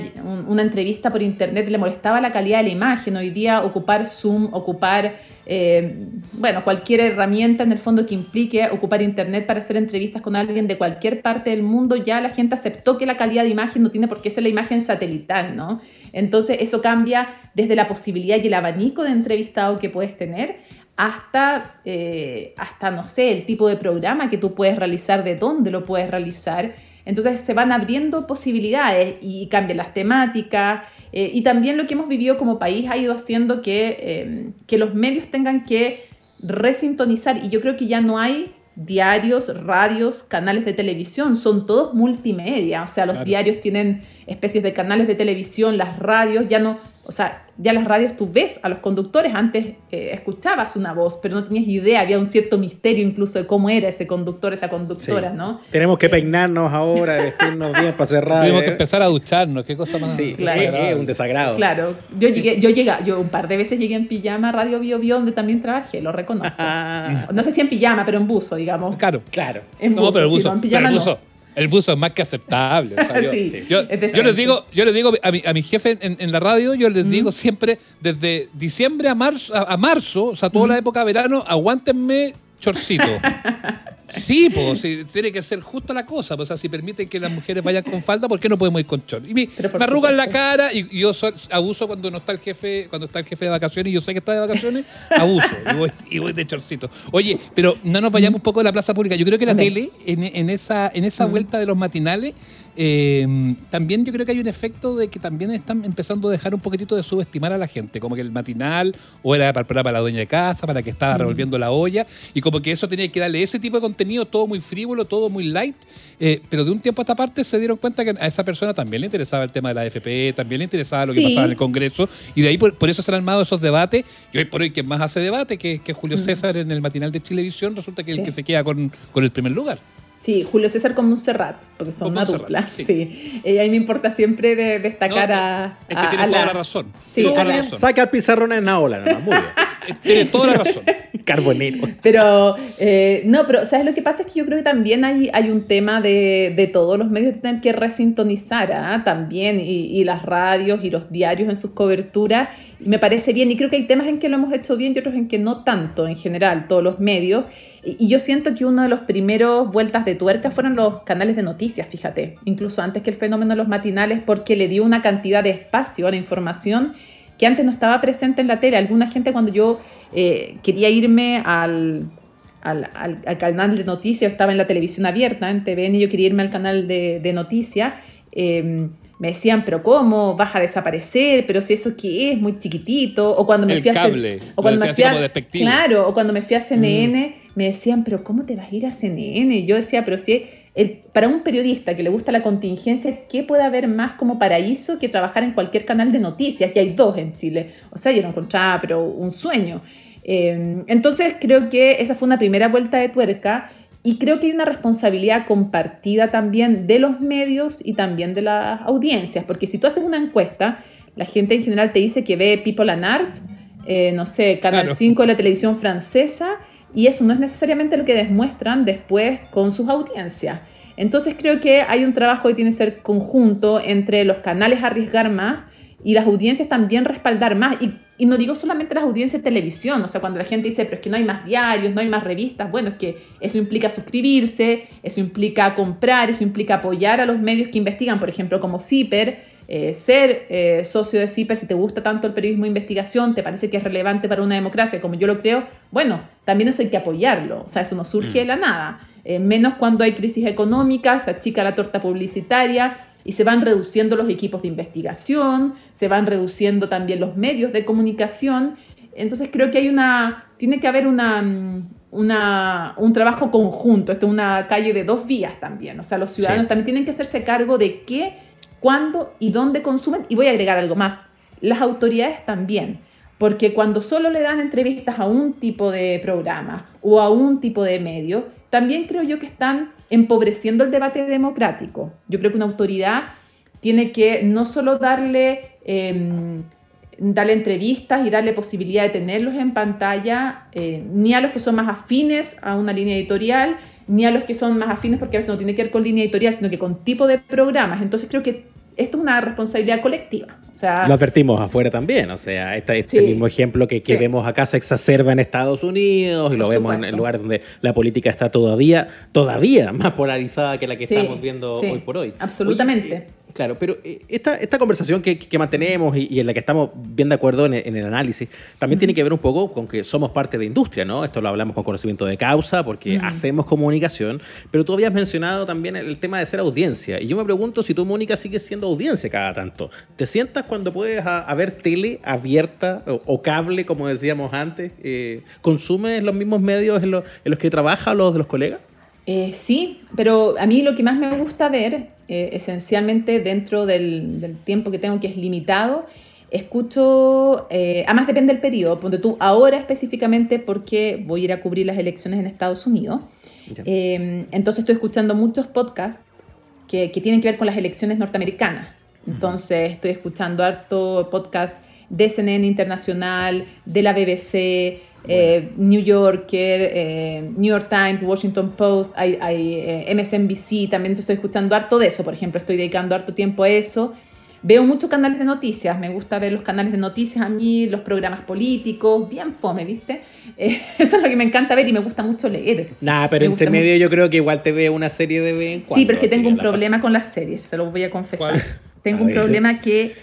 una entrevista por internet le molestaba la calidad de la imagen. Hoy día ocupar Zoom, ocupar eh, bueno, cualquier herramienta en el fondo que implique ocupar Internet para hacer entrevistas con alguien de cualquier parte del mundo, ya la gente aceptó que la calidad de imagen no tiene por qué ser la imagen satelital, ¿no? Entonces eso cambia desde la posibilidad y el abanico de entrevistado que puedes tener hasta, eh, hasta, no sé, el tipo de programa que tú puedes realizar, de dónde lo puedes realizar. Entonces se van abriendo posibilidades y cambian las temáticas, eh, y también lo que hemos vivido como país ha ido haciendo que, eh, que los medios tengan que resintonizar. Y yo creo que ya no hay diarios, radios, canales de televisión, son todos multimedia, o sea, los claro. diarios tienen especies de canales de televisión, las radios ya no, o sea, ya las radios tú ves a los conductores, antes eh, escuchabas una voz, pero no tenías idea, había un cierto misterio incluso de cómo era ese conductor, esa conductora, Sí. ¿no? Tenemos que Eh, peinarnos ahora, vestirnos bien para cerrar. Tuvimos que empezar a ducharnos, qué cosa más. Sí, Claro. es- un desagrado. Claro, yo llegué, yo llegué, yo un par de veces llegué en pijama a Radio Bio Bio, donde también trabajé, lo reconozco. Ah, No sé si en pijama, pero en buzo, digamos. Claro. claro. En No, buzo, sí, buzo, no, en pero el no. El buzo es más que aceptable. o sea, yo, Sí, yo- es yo decente. les digo, yo les digo a mi, a mi jefe en, en la radio, yo les digo siempre, desde diciembre a marzo, a, a marzo, o sea, toda la época de verano, aguántenme chorcito. Sí, pues sí, tiene que ser justo la cosa. pues, o sea, si permiten que las mujeres vayan con falda, ¿por qué no podemos ir con chor? Y me, me arrugan la cara y, y yo so- abuso cuando no está el jefe, cuando está el jefe de vacaciones y yo sé que está de vacaciones, abuso y voy, y voy de chorcito. Oye, pero no nos vayamos un poco de la plaza pública. Yo creo que la tele, en, en esa, en esa vuelta de los matinales, eh, también yo creo que hay un efecto de que también están empezando a dejar un poquitito de subestimar a la gente, como que el matinal o era para, para la dueña de casa, para que estaba revolviendo la olla, y como que eso tenía que darle ese tipo de contenido, todo muy frívolo, todo muy light, eh, pero de un tiempo a esta parte se dieron cuenta que a esa persona también le interesaba el tema de la AFP, también le interesaba lo que pasaba en el Congreso, y de ahí por, por eso se han armado esos debates, y hoy por hoy quien más hace debate, que, Julio César en el matinal de Chilevisión, resulta que es el que se queda con, con el primer lugar. Sí, Julio César con Montserrat, porque son una dupla. sí. Sí. Eh, ahí me importa siempre de destacar No, a, es que a- tiene a toda la razón. Sí, a la la- razón. Saca el pizarrón en la ola, nomás. Muy bien. Eh, Tiene toda la razón. Carbonero. Pero, eh, no, pero, ¿sabes lo que pasa? Es que yo creo que también hay, hay un tema de, de todos los medios de tener que resintonizar ¿ah? también, y, y las radios y los diarios en sus coberturas. Me parece bien, y creo que hay temas en que lo hemos hecho bien y otros en que no tanto, en general, todos los medios. Y, yo siento que uno de los primeros vueltas de tuerca fueron los canales de noticias, fíjate, incluso antes que el fenómeno de los matinales, porque le dio una cantidad de espacio a la información que antes no estaba presente en la tele. Alguna gente cuando yo eh, quería irme al, al, al- al canal de noticias, estaba en la televisión abierta, en TVN, y yo quería irme al canal de, de noticias, eh, me decían, pero ¿cómo? ¿Vas a desaparecer? ¿Pero si eso qué es? Muy chiquitito. O cuando me El fui a... O cuando me fui a claro, o cuando me fui a CNN, me decían, pero ¿cómo te vas a ir a CNN? Y yo decía, pero si el, para un periodista que le gusta la contingencia, ¿qué puede haber más como paraíso que trabajar en cualquier canal de noticias? Y hay dos en Chile. O sea, yo no encontraba, pero un sueño. Eh, entonces creo que esa fue una primera vuelta de tuerca y creo que hay una responsabilidad compartida también de los medios y también de las audiencias, porque si tú haces una encuesta, la gente en general te dice que ve People and Art, eh, no sé, Canal Claro. 5 de la televisión francesa, y eso no es necesariamente lo que demuestran después con sus audiencias. Entonces creo que hay un trabajo que tiene que ser conjunto entre los canales arriesgar más y las audiencias también respaldar más. Y, y no digo solamente las audiencias de televisión, o sea, cuando la gente dice, pero es que no hay más diarios, no hay más revistas, bueno, es que eso implica suscribirse, eso implica comprar, eso implica apoyar a los medios que investigan, por ejemplo, como CIPER, eh, ser eh, socio de CIPER, si te gusta tanto el periodismo de investigación, te parece que es relevante para una democracia, como yo lo creo, bueno, también eso hay que apoyarlo, o sea, eso no surge de la nada, Eh, menos cuando hay crisis económica, se achica la torta publicitaria y se van reduciendo los equipos de investigación, se van reduciendo también los medios de comunicación, entonces creo que hay una, tiene que haber una... mm, una, un trabajo conjunto, esto es una calle de dos vías también, o sea, los ciudadanos Sí. también tienen que hacerse cargo de qué, cuándo y dónde consumen. Y voy a agregar algo más, las autoridades también, porque cuando solo le dan entrevistas a un tipo de programa o a un tipo de medio, también creo yo que están empobreciendo el debate democrático. Yo creo que una autoridad tiene que no solo darle, eh, darle entrevistas y darle posibilidad de tenerlos en pantalla, eh, ni a los que son más afines a una línea editorial, ni a los que son más afines porque a veces no tiene que ver con línea editorial, sino que con tipo de programas. Entonces creo que esto es una responsabilidad colectiva. O sea, Lo advertimos afuera también, o sea, este, este Sí. mismo ejemplo que, que Sí. vemos acá se exacerba en Estados Unidos y lo Por vemos en, supuesto. en lugares donde la política está todavía, todavía más polarizada que la que Sí, estamos viendo hoy por hoy. absolutamente. Oye, claro, pero eh, esta, esta conversación que, que mantenemos y, y en la que estamos bien de acuerdo en, el- en el análisis, también tiene que ver un poco con que somos parte de industria, ¿no? Esto lo hablamos con conocimiento de causa porque hacemos comunicación, pero tú habías mencionado también el, tema de ser audiencia. Y yo me pregunto si tú, Mónica, sigues siendo audiencia cada tanto. ¿Te sientas cuando puedes a, a ver tele abierta o, o cable, como decíamos antes? Eh, ¿Consumes los mismos medios en, los- en los que trabajas los de los colegas? Eh, sí, pero a mí lo que más me gusta ver, eh, esencialmente dentro del, del tiempo que tengo que es limitado, Escucho, eh, además depende del periodo, ponte tú ahora específicamente porque voy a ir a cubrir las elecciones en Estados Unidos. Eh, entonces estoy escuchando muchos podcasts que, que tienen que ver con las elecciones norteamericanas. Entonces estoy escuchando harto podcast de CNN Internacional, de la BBC, eh, New Yorker, eh, New York Times, Washington Post, hay, hay, eh, MSNBC, también estoy escuchando harto de eso, por ejemplo, estoy dedicando harto tiempo a eso. Veo muchos canales de noticias, me gusta ver los canales de noticias a mí, los programas políticos, bien fome, ¿viste? Eh, eso es lo que me encanta ver y me gusta mucho leer. Nah, pero Me entre medio yo creo que igual te veo una serie de vez en Sí, pero es que tengo un problema con las series, se los voy a confesar. ¿Cuál? Tengo A un ver. problema que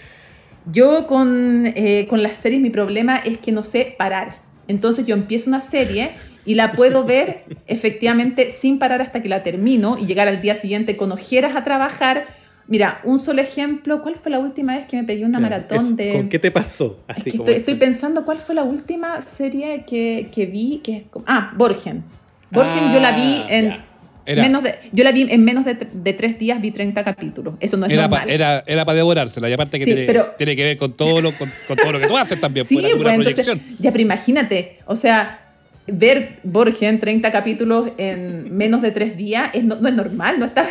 yo con, eh, con las series, mi problema es que no sé parar. Entonces yo empiezo una serie y la puedo ver efectivamente sin parar hasta que la termino y llegar al día siguiente con ojeras a trabajar. Mira, un solo ejemplo, ¿cuál fue la última vez que me pegué una Claro, maratón de... ¿Con qué te pasó? Es Así que como estoy, pensando cuál fue la última serie que, que vi, que es Ah, Borgen. Borgen yo la vi Ah, en... Era, Menos de, yo la vi en menos de, de tres días, vi 30 capítulos. Eso no es era, pa- normal. era, era para devorársela. Y aparte que Sí, tiene, pero- tiene que ver con todo, lo, con, con todo lo que tú haces también. Sí, pues, entonces, ya, pero imagínate, o sea, ver Borgen 30 capítulos en menos de tres días es, no, no es normal, no está,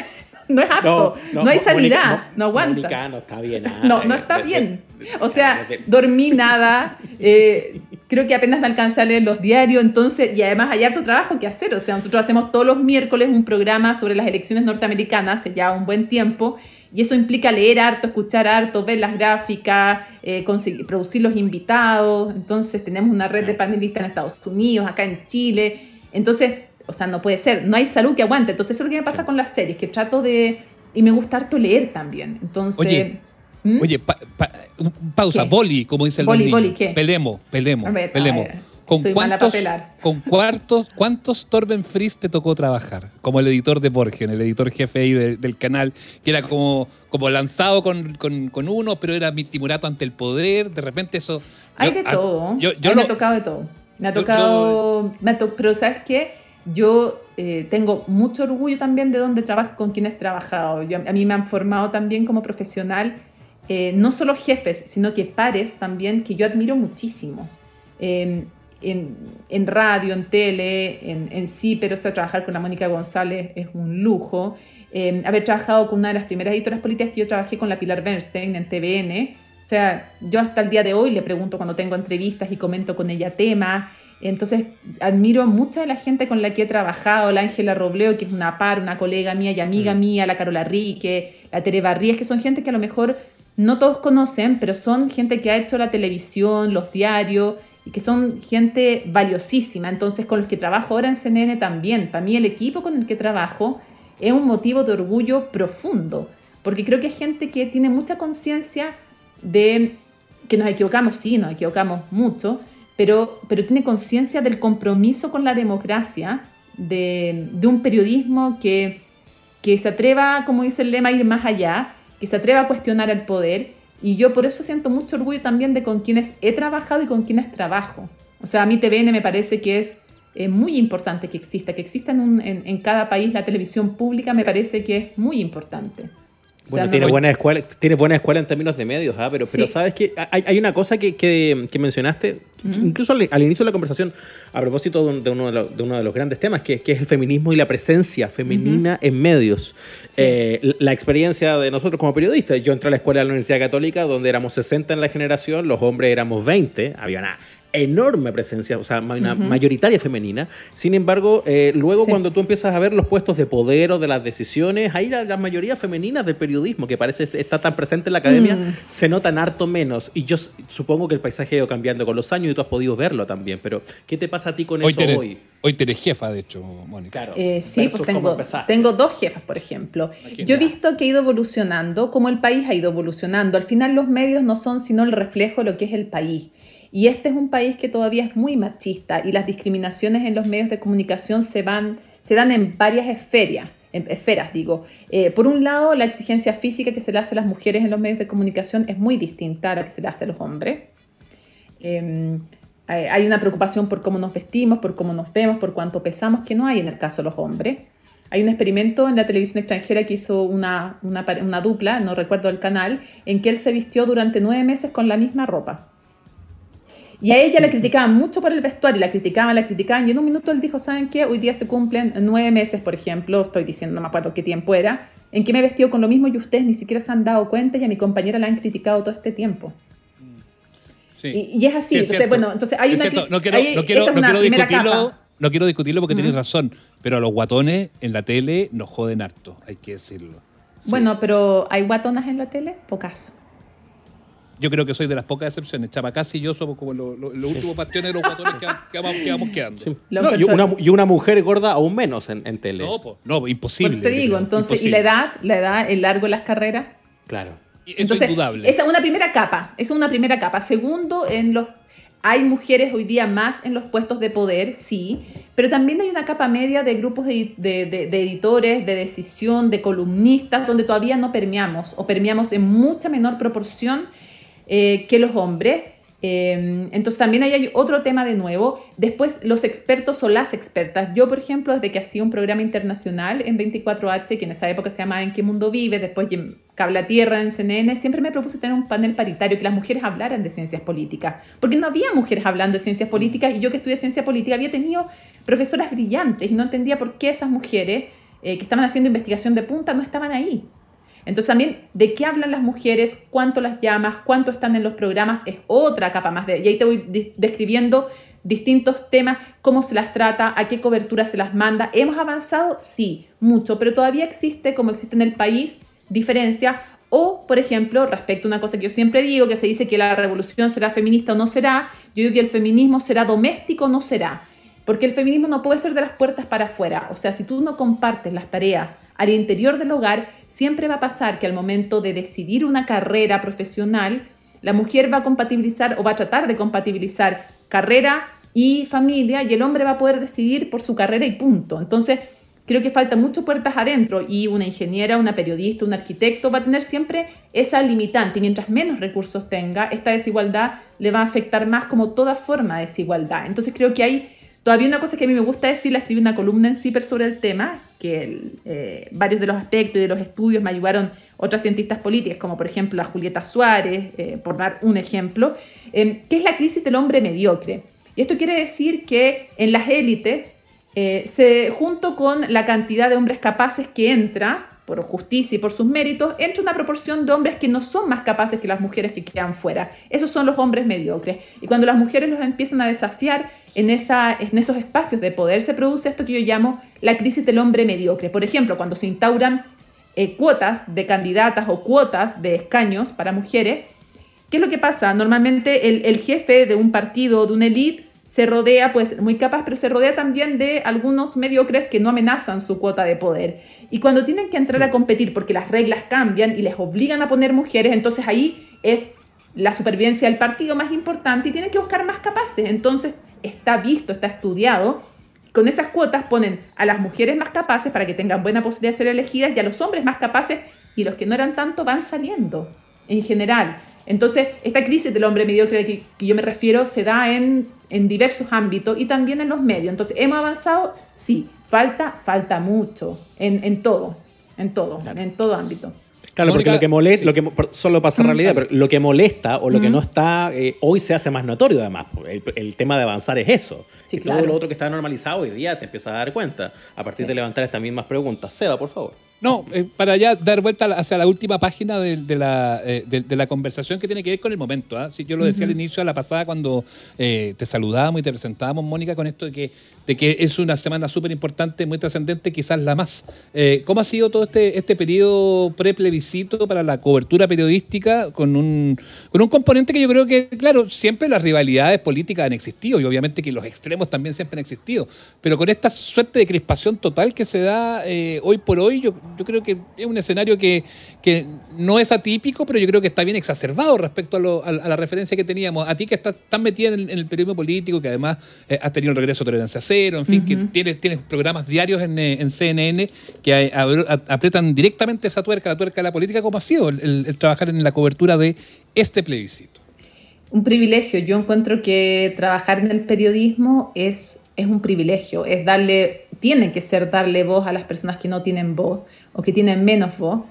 no es apto, no, hay sanidad, no, aguanta. No está bien. ah, No, no está bien. O sea, dormí nada, eh, creo que apenas me alcancé a leer los diarios, entonces, y además hay harto trabajo que hacer. O sea, nosotros hacemos todos los miércoles un programa sobre las elecciones norteamericanas, hace ya un buen tiempo, y eso implica leer harto, escuchar harto, ver las gráficas, eh, conseguir, producir los invitados. Entonces, tenemos una red de panelistas en Estados Unidos, acá en Chile. Entonces, o sea, no puede ser, no hay salud que aguante. Entonces, eso es lo que me pasa con las series, que trato de. Y me gusta harto leer también. Entonces. Oye, ¿Mm? Oye, pa- pa- pausa, ¿Qué? boli, como dicen Boli, los niños. boli, ¿qué? Pelemos, pelemos, A ver, pelemos. ¿Con cuántos. ¿Con cuántos, cuántos Torben Fries te tocó trabajar? Como el editor de Borgen, el editor jefe ahí de- del canal, que era como, como lanzado con, con- con uno, pero era mi timurato ante el poder. De repente eso. Hay yo- de todo. Yo, yo Ay, lo- me ha tocado de todo. Me ha yo- tocado. me ha to- pero ¿sabes qué? Yo eh, tengo mucho orgullo también de donde trabajo, con quienes he trabajado. Yo- a mí me han formado también como profesional, eh, no solo jefes, sino que pares también que yo admiro muchísimo. Eh, en, radio, en tele, en, sí, pero o sea, trabajar con la Mónica González es un lujo. Eh, haber trabajado con una de las primeras editoras políticas que yo trabajé con la Pilar Bernstein en TVN. O sea, yo hasta el día de hoy le pregunto cuando tengo entrevistas y comento con ella temas. Entonces, admiro a mucha de la gente con la que he trabajado, la Ángela Robleo, que es una par, una colega mía y amiga mía, la Carola Rique, la Tere Barríes, que son gente que a lo mejor no todos conocen, pero son gente que ha hecho la televisión, los diarios, y que son gente valiosísima. Entonces, con los que trabajo ahora en CNN también, para mí el equipo con el que trabajo es un motivo de orgullo profundo, porque creo que es gente que tiene mucha conciencia de que nos equivocamos, sí, nos equivocamos mucho, pero, pero tiene conciencia del compromiso con la democracia, de, de un periodismo que, que se atreva, como dice el lema, a ir más allá, que se atreva a cuestionar el poder. Y yo por eso siento mucho orgullo también de con quienes he trabajado y con quienes trabajo. O sea, a mí TVN me parece que es eh, muy importante que exista, que exista en, un- en- en cada país la televisión pública me parece que es muy importante. O sea, Bueno, no- tiene, buena escuela, tiene buena escuela en términos de medios, ¿ah? pero, pero Sí. sabes que hay, hay una cosa que, que- que mencionaste, que incluso al, al inicio de la conversación, a propósito de, un- de uno, de, lo- de uno de los grandes temas, que, que es el feminismo y la presencia femenina en medios. Sí. Eh, la- la experiencia de nosotros como periodistas, yo entré a la escuela de la Universidad Católica, donde éramos 60 en la generación, los hombres éramos 20, había una enorme presencia, o sea, una mayoritaria femenina. Sin embargo, eh, luego Sí. cuando tú empiezas a ver los puestos de poder o de las decisiones, ahí la, la mayoría femenina del periodismo, que parece est- está tan presente en la academia, Mm. se notan harto menos. Y yo supongo que el paisaje ha ido cambiando con los años y tú has podido verlo también. Pero, ¿qué te pasa a ti con hoy, eso tenés, hoy? hoy tenés jefa, de hecho, Mónica. Claro. Eh, sí, pues tengo, tengo dos jefas, por ejemplo. Yo he visto que ha ido evolucionando, como el país ha ido evolucionando. Al final los medios no son sino el reflejo de lo que es el país. Y este es un país que todavía es muy machista y las discriminaciones en los medios de comunicación se, van, se dan en varias esferas. Esferas, digo. Eh, por un lado, la exigencia física que se le hace a las mujeres en los medios de comunicación es muy distinta a la que se le hace a los hombres. Eh, hay una preocupación por cómo nos vestimos, por cómo nos vemos, por cuánto pesamos, que no hay en el caso de los hombres. Hay un experimento en la televisión extranjera que hizo una, una dupla, no recuerdo el canal, en que él se vistió durante nueve meses con la misma ropa. Y a ella la criticaban mucho por el vestuario, la criticaban, la criticaban, y en un minuto él dijo, ¿saben qué? Hoy día se cumplen nueve meses, por ejemplo, estoy diciendo, no me acuerdo qué tiempo era, en que me he vestido con lo mismo y ustedes ni siquiera se han dado cuenta y a mi compañera la han criticado todo este tiempo. Sí. Y, y es así, Sí, es entonces, bueno, entonces hay Es una... cierto. No quiero, hay- no quiero, no quiero discutirlo. capa. No quiero discutirlo porque Ujú. tienes razón, pero a los guatones en la tele nos joden harto, hay que decirlo. Sí. Bueno, pero ¿hay guatonas en la tele? Pocas. Yo creo que soy de las pocas excepciones. Chapacás y yo somos como los, los- los últimos bastiones de los guatones que, que vamos, que vamos quedando. Sí. No, y, una, y una mujer gorda aún menos en, en tele. No, po, no, Por imposible. eso te digo, entonces, ¿y imposible. la edad? ¿La edad, el largo de las carreras? Claro. Y Eso Entonces, es indudable. Esa es una primera capa, esa es una primera capa. Segundo, en los hay mujeres hoy día más en los puestos de poder, sí, pero también hay una capa media de grupos de, de- de- de editores, de decisión, de columnistas, donde todavía no permeamos o permeamos en mucha menor proporción eh, que los hombres. Eh, entonces también ahí hay otro tema de nuevo. Después los expertos o las expertas. Yo, por ejemplo, desde que hacía un programa internacional en 24H, que en esa época se llamaba En qué mundo vive, después en Cable a Tierra, en CNN, siempre me propuse tener un panel paritario, que las mujeres hablaran de ciencias políticas. Porque no había mujeres hablando de ciencias políticas y yo que estudié ciencia política había tenido profesoras brillantes y no entendía por qué esas mujeres eh, que estaban haciendo investigación de punta no estaban ahí. Entonces también de qué hablan las mujeres, cuánto las llamas, cuánto están en los programas, es otra capa más de... Y ahí te voy describiendo distintos temas, cómo se las trata, a qué cobertura se las manda. ¿Hemos avanzado? Sí, mucho, pero todavía existe, como existe en el país, diferencia. O, por ejemplo, respecto a una cosa que yo siempre digo, que se dice que la revolución será feminista o no será, yo digo que el feminismo será doméstico o no será. Porque el feminismo no puede ser de las puertas para afuera. O sea, si tú no compartes las tareas al interior del hogar, siempre va a pasar que al momento de decidir una carrera profesional, la mujer va a compatibilizar o va a tratar de compatibilizar carrera y familia y el hombre va a poder decidir por su carrera y punto. Entonces, creo que falta mucho puertas adentro y una ingeniera, una periodista, un arquitecto va a tener siempre esa limitante y mientras menos recursos tenga, esta desigualdad le va a afectar más como toda forma de desigualdad. Entonces, creo que hay Todavía una cosa que a mí me gusta decir, la escribí una columna en CIPER sobre el tema, que eh, varios de los aspectos y de los estudios me ayudaron otras cientistas políticas, como por ejemplo la Julieta Suárez, eh, por dar un ejemplo, eh, que es la crisis del hombre mediocre. Y esto quiere decir que en las élites, eh, se, junto con la cantidad de hombres capaces que entra, por justicia y por sus méritos, entra una proporción de hombres que no son más capaces que las mujeres que quedan fuera. Esos son los hombres mediocres. Y cuando las mujeres los empiezan a desafiar en, esa, en esos espacios de poder, se produce esto que yo llamo la crisis del hombre mediocre. Por ejemplo, cuando se instauran eh, cuotas de candidatas o cuotas de escaños para mujeres, ¿qué es lo que pasa? Normalmente el, el jefe de un partido de una élite se rodea, pues muy capaz, pero se rodea también de algunos mediocres que no amenazan su cuota de poder. Y cuando tienen que entrar a competir porque las reglas cambian y les obligan a poner mujeres, entonces ahí es la supervivencia del partido más importante y tienen que buscar más capaces. Entonces está visto, está estudiado. Con esas cuotas ponen a las mujeres más capaces para que tengan buena posibilidad de ser elegidas y a los hombres más capaces y los que no eran tanto van saliendo en general. Entonces, esta crisis del hombre mediocre que, que yo me refiero se da en, en diversos ámbitos y también en los medios. Entonces, ¿hemos avanzado? Sí, falta, falta mucho en, en todo, en todo, en todo ámbito. Claro, porque lo que molesta, sí. lo que, solo pasa Mm, realidad, pero lo que molesta o lo que Mm. no está, eh, hoy se hace más notorio además. El, el tema de avanzar es eso. Sí, Que claro. Todo lo otro que está normalizado hoy día te empiezas a dar cuenta a partir Sí. de levantar estas mismas preguntas. Seba, por favor. No, eh, para ya dar vuelta hacia la última página de, de la, eh, de, de la conversación que tiene que ver con el momento. Sí, yo lo decía al inicio de la pasada cuando eh, te saludábamos y te presentábamos, Mónica, con esto de que, de que es una semana súper importante, muy trascendente, quizás la más. Eh, ¿Cómo ha sido todo este, este periodo pre-plebiscito para la cobertura periodística con un, con un componente que yo creo que, claro, siempre las rivalidades políticas han existido y obviamente que los extremos también siempre han existido, pero con esta suerte de crispación total que se da eh, hoy por hoy, yo, yo creo que es un escenario que, que no es atípico, pero yo creo que está bien exacerbado respecto a, lo- a- a la referencia que teníamos. A ti que estás tan metida en, el- en el periodismo político, que además eh, has tenido el regreso de Tolerancia Cero, en fin, que tienes, tienes programas diarios en, eh, en CNN que a- a- a- aprietan directamente esa tuerca, la tuerca de la política, ¿cómo ha sido el, el- el trabajar en la cobertura de este plebiscito? Un privilegio. Yo encuentro que trabajar en el periodismo es, es un privilegio, es darle tiene que ser darle voz a las personas que no tienen voz o que tienen menos voz.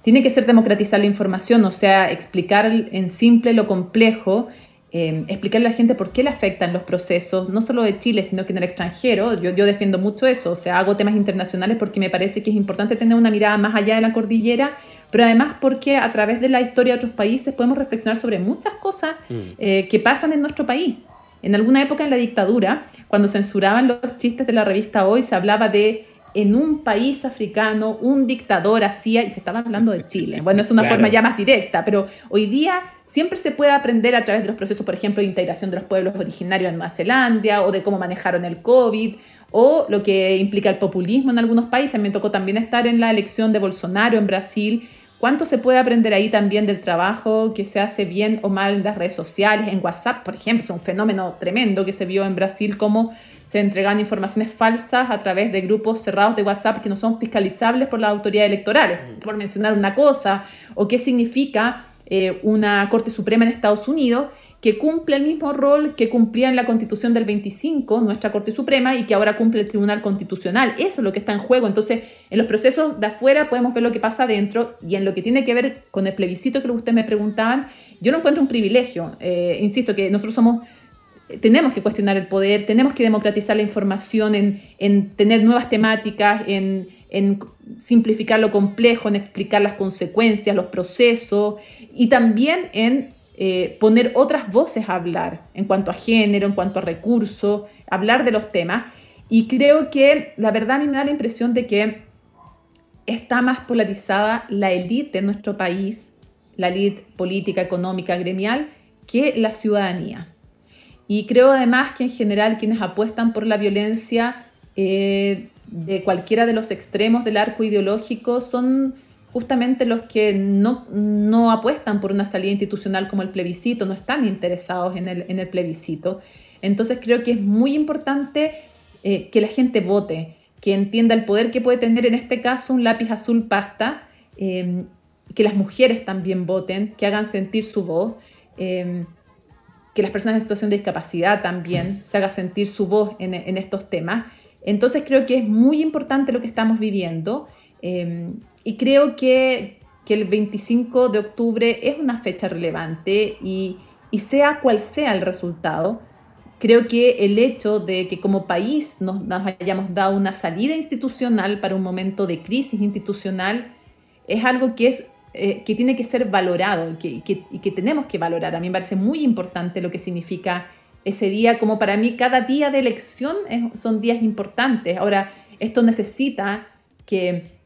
Tiene que ser democratizar la información, o sea, explicar en simple lo complejo, eh, explicarle a la gente por qué le afectan los procesos, no solo de Chile, sino que en el extranjero. Yo, yo defiendo mucho eso, o sea, hago temas internacionales porque me parece que es importante tener una mirada más allá de la cordillera, pero además porque a través de la historia de otros países podemos reflexionar sobre muchas cosas eh, que pasan en nuestro país. En alguna época en la dictadura, cuando censuraban los chistes de la revista Hoy, se hablaba de en un país africano un dictador hacía, y se estaba hablando de Chile. Bueno, es una forma ya más directa, pero hoy día siempre se puede aprender a través de los procesos, por ejemplo, de integración de los pueblos originarios en Nueva Zelanda, o de cómo manejaron el COVID, o lo que implica el populismo en algunos países. Me tocó también estar en la elección de Bolsonaro en Brasil. ¿Cuánto se puede aprender ahí también del trabajo que se hace bien o mal en las redes sociales, en WhatsApp, por ejemplo? Es un fenómeno tremendo que se vio en Brasil, como se entregan informaciones falsas a través de grupos cerrados de WhatsApp que no son fiscalizables por las autoridades electorales, por mencionar una cosa, o qué significa eh, una Corte Suprema en Estados Unidos que cumple el mismo rol que cumplía en la Constitución del 25, nuestra Corte Suprema, y que ahora cumple el Tribunal Constitucional. Eso es lo que está en juego. Entonces, en los procesos de afuera podemos ver lo que pasa adentro, y en lo que tiene que ver con el plebiscito que ustedes me preguntaban, yo no encuentro un privilegio. Eh, insisto que nosotros somos tenemos que cuestionar el poder, tenemos que democratizar la información, en, tener nuevas temáticas, en, simplificar lo complejo, en explicar las consecuencias, los procesos y también en eh, poner otras voces a hablar en cuanto a género, en cuanto a recursos, hablar de los temas. Y creo que la verdad a mí me da la impresión de que está más polarizada la élite de nuestro país, la élite política, económica, gremial, que la ciudadanía. Y creo además que en general quienes apuestan por la violencia eh, de cualquiera de los extremos del arco ideológico son justamente los que no, no, apuestan por una salida institucional como el plebiscito, no están interesados en el, en el plebiscito. Entonces creo que es muy importante eh, que la gente vote, que entienda el poder que puede tener en este caso un lápiz azul pasta, eh, que las mujeres también voten, que hagan sentir su voz que las personas en situación de discapacidad también se haga sentir su voz en, estos temas. Entonces creo que es muy importante lo que estamos viviendo eh, y creo que, que, el 25 de octubre es una fecha relevante y, y, sea cual sea el resultado, creo que el hecho de que como país nos, nos hayamos dado una salida institucional para un momento de crisis institucional es algo que es eh, que tiene que ser valorado y que, tenemos que valorar. A mí me parece muy importante lo que significa ese día, como para mí cada día de elección son días importantes. Ahora, esto necesita que,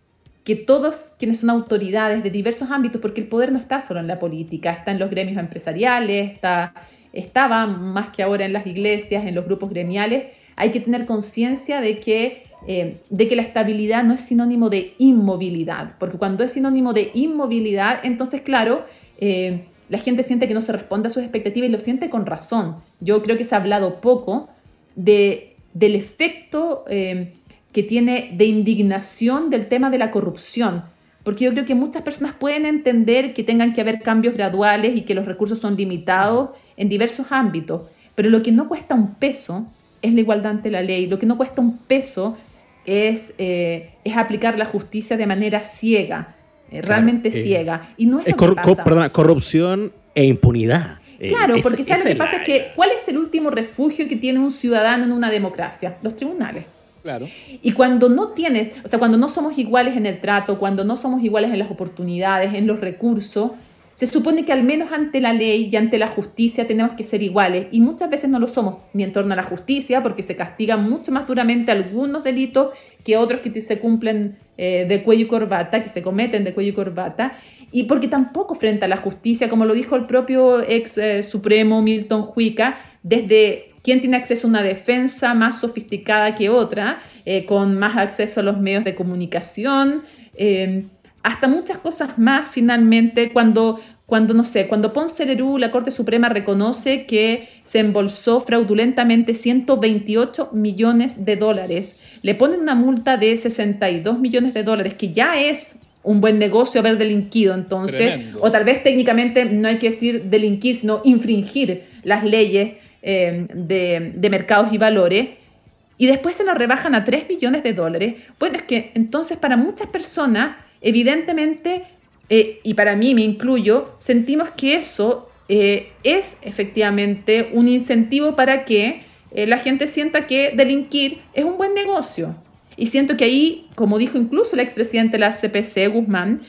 que todos quienes son autoridades de diversos ámbitos, porque el poder no está solo en la política, está en los gremios empresariales, está, estaba más que ahora en las iglesias, en los grupos gremiales, hay que tener conciencia de que eh, de que la estabilidad no es sinónimo de inmovilidad, porque cuando es sinónimo de inmovilidad, entonces, claro, eh, la gente siente que no se responde a sus expectativas y lo siente con razón. Yo creo que se ha hablado poco de, del efecto eh, que tiene de indignación del tema de la corrupción, porque yo creo que muchas personas pueden entender que tengan que haber cambios graduales y que los recursos son limitados en diversos ámbitos, pero lo que no cuesta un peso es la igualdad ante la ley, lo que no cuesta un peso es, eh, es aplicar la justicia de manera ciega, eh, realmente eh, ciega. Y no es, lo que pasa. corrupción e impunidad. Claro, porque ¿sabes lo que pasa? Es que, ¿cuál es el último refugio que tiene un ciudadano en una democracia? Los tribunales. Y cuando no tienes, o sea, cuando no somos iguales en el trato, cuando no somos iguales en las oportunidades, en los recursos, se supone que al menos ante la ley y ante la justicia tenemos que ser iguales. Y muchas veces no lo somos, ni en torno a la justicia, porque se castigan mucho más duramente algunos delitos que otros que se cumplen eh, de cuello y corbata, que se cometen de cuello y corbata, y porque tampoco frente a la justicia, como lo dijo el propio ex eh, supremo Milton Huica, desde quién tiene acceso a una defensa más sofisticada que otra, eh, con más acceso a los medios de comunicación, hasta muchas cosas más finalmente cuando, cuando no sé, cuando Ponce Lerú, la Corte Suprema reconoce que se embolsó fraudulentamente 128 millones de dólares, le ponen una multa de 62 millones de dólares, que ya es un buen negocio haber delinquido entonces, o tal vez técnicamente no hay que decir delinquir, sino infringir las leyes eh, de, de mercados y valores y después se nos rebajan a 3 millones de dólares. Bueno, es que entonces para muchas personas, evidentemente, eh, y para mí me incluyo, sentimos que eso eh, es efectivamente un incentivo para que eh, la gente sienta que delinquir es un buen negocio. Y siento que ahí, como dijo incluso el expresidente de la CPC, Guzmán,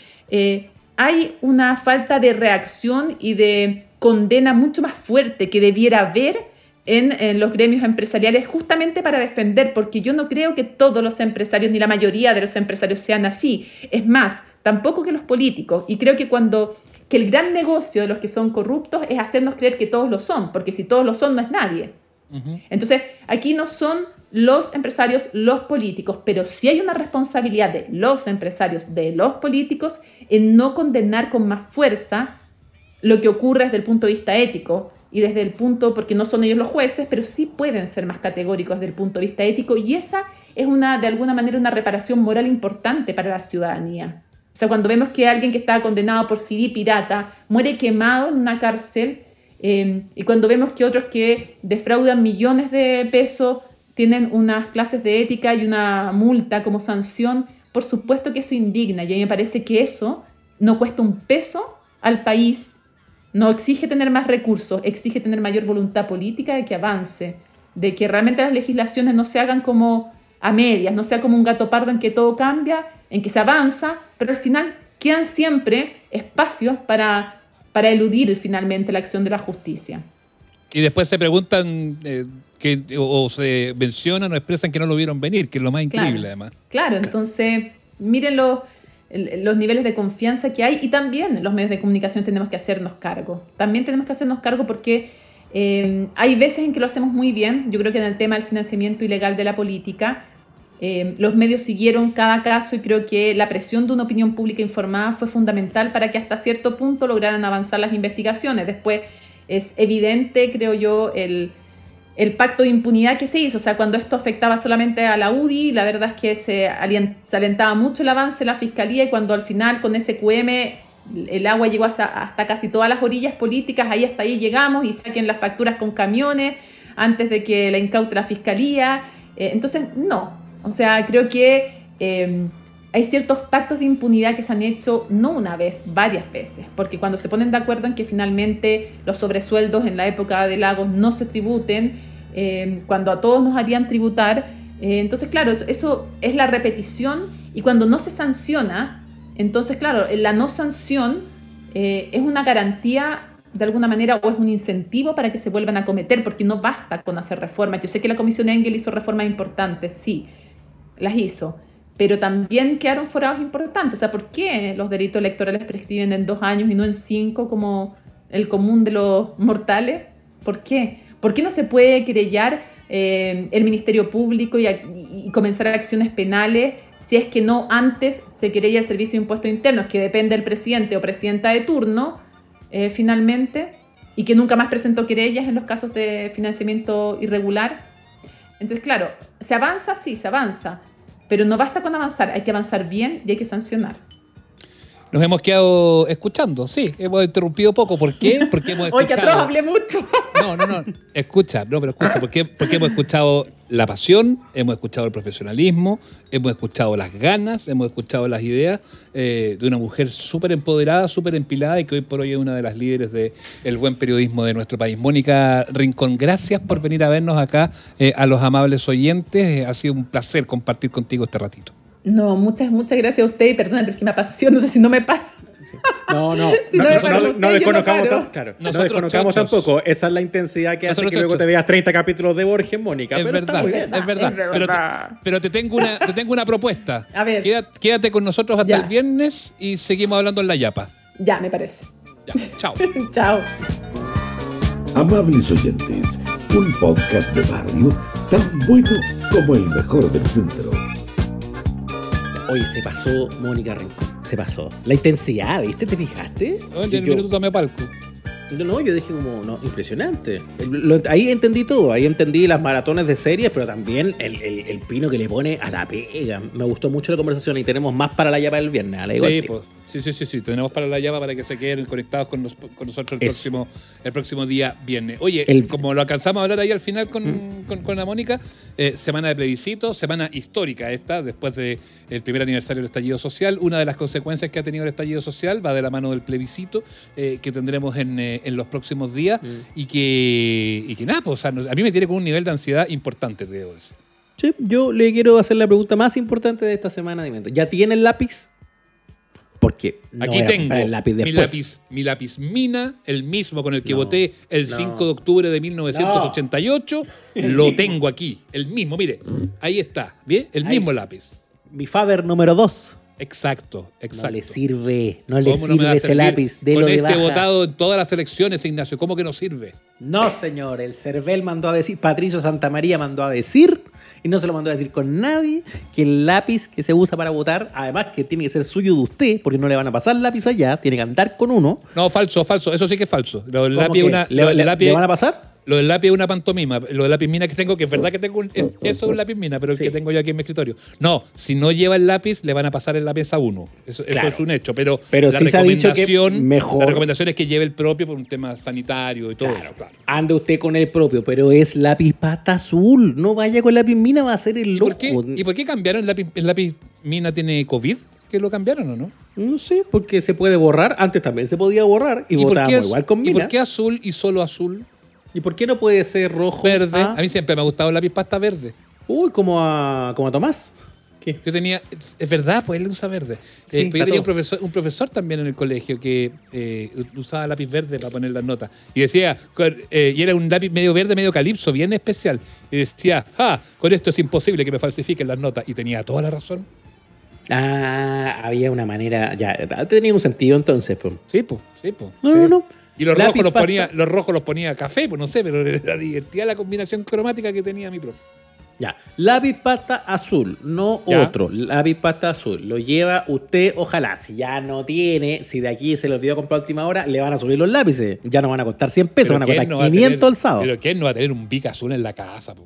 hay una falta de reacción y de condena mucho más fuerte que debiera haber en, los gremios empresariales justamente para defender, porque yo no creo que todos los empresarios ni la mayoría de los empresarios sean así. Es más, tampoco que los políticos. Y creo que cuando que el gran negocio de los que son corruptos es hacernos creer que todos lo son, porque si todos lo son no es nadie. Entonces, aquí no son los empresarios, los políticos, pero sí hay una responsabilidad de los empresarios, de los políticos, en no condenar con más fuerza lo que ocurre desde el punto de vista ético, y desde el punto, porque no son ellos los jueces, pero sí pueden ser más categóricos desde el punto de vista ético y esa es una, de alguna manera, una reparación moral importante para la ciudadanía. O sea, cuando vemos que alguien que está condenado por CD pirata muere quemado en una cárcel eh, y cuando vemos que otros que defraudan millones de pesos tienen unas clases de ética y una multa como sanción, por supuesto que eso indigna y a mí me parece que eso no cuesta un peso al país no exige tener más recursos, exige tener mayor voluntad política de que avance, de que realmente las legislaciones no se hagan como a medias, no sea como un gato pardo en que todo cambia, en que se avanza, pero al final quedan siempre espacios para, para eludir finalmente la acción de la justicia. Y después se preguntan eh, que, o, se mencionan o expresan que no lo vieron venir, que es lo más increíble además. Claro, entonces mírenlo los niveles de confianza que hay y también los medios de comunicación tenemos que hacernos cargo. También tenemos que hacernos cargo porque eh, hay veces en que lo hacemos muy bien. Yo creo que en el tema del financiamiento ilegal de la política, eh, los medios siguieron cada caso y creo que la presión de una opinión pública informada fue fundamental para que hasta cierto punto lograran avanzar las investigaciones. Después es evidente, creo yo, el el pacto de impunidad que se hizo. O sea, cuando esto afectaba solamente a la UDI, la verdad es que se, alentaba mucho el avance de la fiscalía y cuando al final con ese QM el agua llegó hasta, casi todas las orillas políticas, ahí hasta ahí llegamos y saquen las facturas con camiones antes de que la incaute la fiscalía. Eh, entonces, no. O sea, creo que em, hay ciertos pactos de impunidad que se han hecho no una vez, varias veces, porque cuando se ponen de acuerdo en que finalmente los sobresueldos en la época de Lagos no se tributen, eh, cuando a todos nos harían tributar, eh, entonces claro, eso, es la repetición y cuando no se sanciona, entonces claro, la no sanción eh, es una garantía de alguna manera o es un incentivo para que se vuelvan a cometer, porque no basta con hacer reformas. Yo sé que la Comisión Engel hizo reformas importantes, sí, las hizo, pero también quedaron forados importantes. O sea, ¿por qué los delitos electorales prescriben en dos años y no en cinco como el común de los mortales? ¿Por qué? ¿Por qué no se puede querellar eh, el Ministerio Público y, y, comenzar acciones penales si es que no antes se querella el Servicio de Impuestos Internos, que depende del presidente o presidenta de turno, eh, finalmente, y que nunca más presentó querellas en los casos de financiamiento irregular? Entonces, claro, ¿se avanza? Sí, se avanza pero no basta con avanzar, hay que avanzar bien y hay que sancionar. Nos hemos quedado escuchando, sí, hemos interrumpido poco. ¿Por qué? Porque hemos escuchado. Oye, que atrás hablé mucho. No, no, no. Escucha, no, pero escucha. ¿Por qué? Porque hemos escuchado la pasión, hemos escuchado el profesionalismo, hemos escuchado las ganas, hemos escuchado las ideas eh, de una mujer súper empoderada, súper empilada y que hoy por hoy es una de las líderes del buen periodismo de nuestro país. Mónica Rincón, gracias por venir a vernos acá eh, a los amables oyentes. ha sido un placer compartir contigo este ratito. No, muchas, muchas gracias a usted y perdón, pero es que me apasiona, no sé si no me pasa. No, no, no, no, desconozcamos, claro, no desconozcamos tampoco. Esa es la intensidad que hace que luego te veas 30 capítulos de Borges, Mónica. Es, verdad, es verdad, Pero, te, tengo una, te tengo una propuesta. A ver. Quédate, con nosotros hasta el viernes y seguimos hablando en la Yapa. Ya, me parece. Ya, chao. chao. Amables oyentes, un podcast de barrio tan bueno como el mejor del centro. Hoy se pasó Mónica Rincón. Se pasó. La intensidad, ¿viste? ¿Te fijaste? Oye, el minuto tomé palco. No, yo dije como, no, impresionante. ahí entendí todo, ahí entendí las maratones de series, pero también el, el, pino que le pone a la pega. Me gustó mucho la conversación y tenemos más para la llave del viernes. sí, pues. Sí, sí, sí, sí. Tenemos para la llama para que se queden conectados con, nos- con nosotros el Eso. próximo, el próximo día viernes. Oye, El- como lo alcanzamos a hablar ahí al final con, con, con la Mónica, eh, semana de plebiscito, semana histórica esta, después del primer aniversario del estallido social. Una de las consecuencias que ha tenido el estallido social va de la mano del plebiscito eh, que tendremos en, eh, en los próximos días y, que, y que nada, pues, o sea, a mí me tiene con un nivel de ansiedad importante, te debo decir. Sí, yo le quiero hacer la pregunta más importante de esta semana de evento. ¿Ya tiene el lápiz? Porque no Aquí tengo comprar el lápiz mi, después. lápiz, mi lápiz mina, el mismo con el que No, voté el no. 5 de octubre de 1988. Lo tengo aquí, el mismo, mire, ahí está, ¿bien? El Ahí. mismo lápiz. Mi Faber número 2. Exacto, exacto. No le sirve, no le ¿Cómo no me sirve va a ese servir lápiz. De con lo de este baja. votado en todas las elecciones, Ignacio, ¿cómo que no sirve? No, señor, el Cervel mandó a decir, Patricio Santamaría mandó a decir, y no se lo mandó a decir con nadie, que el lápiz que se usa para votar, además que tiene que ser suyo de usted, porque no le van a pasar lápiz allá, tiene que andar con uno. No, falso, falso, eso sí que es falso. Lo del ¿Cómo lápiz es que? una, ¿Le, lo del le- lápiz- le van a pasar? Lo del lápiz es una pantomima. Lo del lápiz mina que tengo, que es verdad que tengo un, es- eso es un lápiz mina, pero el Sí. que tengo yo aquí en mi escritorio. No, si no lleva el lápiz, le van a pasar en la mesa uno. Eso, eso es un hecho. Pero, Pero la sí se ha dicho que recomendación- mejor- La recomendación es que lleve el propio por un tema sanitario y todo eso, claro. Ande usted con el propio, pero es lápiz pata azul. No vaya con lápiz mina, va a ser el ¿Y loco. por, qué, ¿Y por qué cambiaron el lápiz, el lápiz mina tiene COVID? ¿Que lo cambiaron o no? No sé, porque se puede borrar. Antes también se podía borrar y, votábamos az- igual con ¿Y mina. por qué azul y solo azul? ¿Y por qué no puede ser rojo? Verde. Ah, A mí siempre me ha gustado el lápiz pasta verde. Uy, como a, como a Tomás. ¿Qué? Yo tenía, es verdad, pues él usa verde. Sí, Eh, pero yo tenía un profesor, un profesor también en el colegio que eh, usaba lápiz verde para poner las notas. Y decía, eh, y era un lápiz medio verde, medio calipso, bien especial. Y decía, ah, con esto es imposible que me falsifiquen las notas. Y tenía toda la razón. Ah, había una manera. Ya, tenía un sentido entonces. Pues. Sí, pues, sí, pues. No, sí. no, no. Y los rojos los ponía, los rojos los ponía café, pues no sé, pero era divertida la combinación cromática que tenía mi profe. Ya. Lápiz pasta azul, no Ya. otro. Lápiz pasta azul. Lo lleva usted, ojalá. Si ya no tiene, si de aquí se le olvidó comprar a última hora, le van a subir los lápices. Ya no van a costar 100 pesos, van a ¿quién costar no va a 500 tener- el sábado. Pero ¿quién no va a tener un bic azul en la casa? po?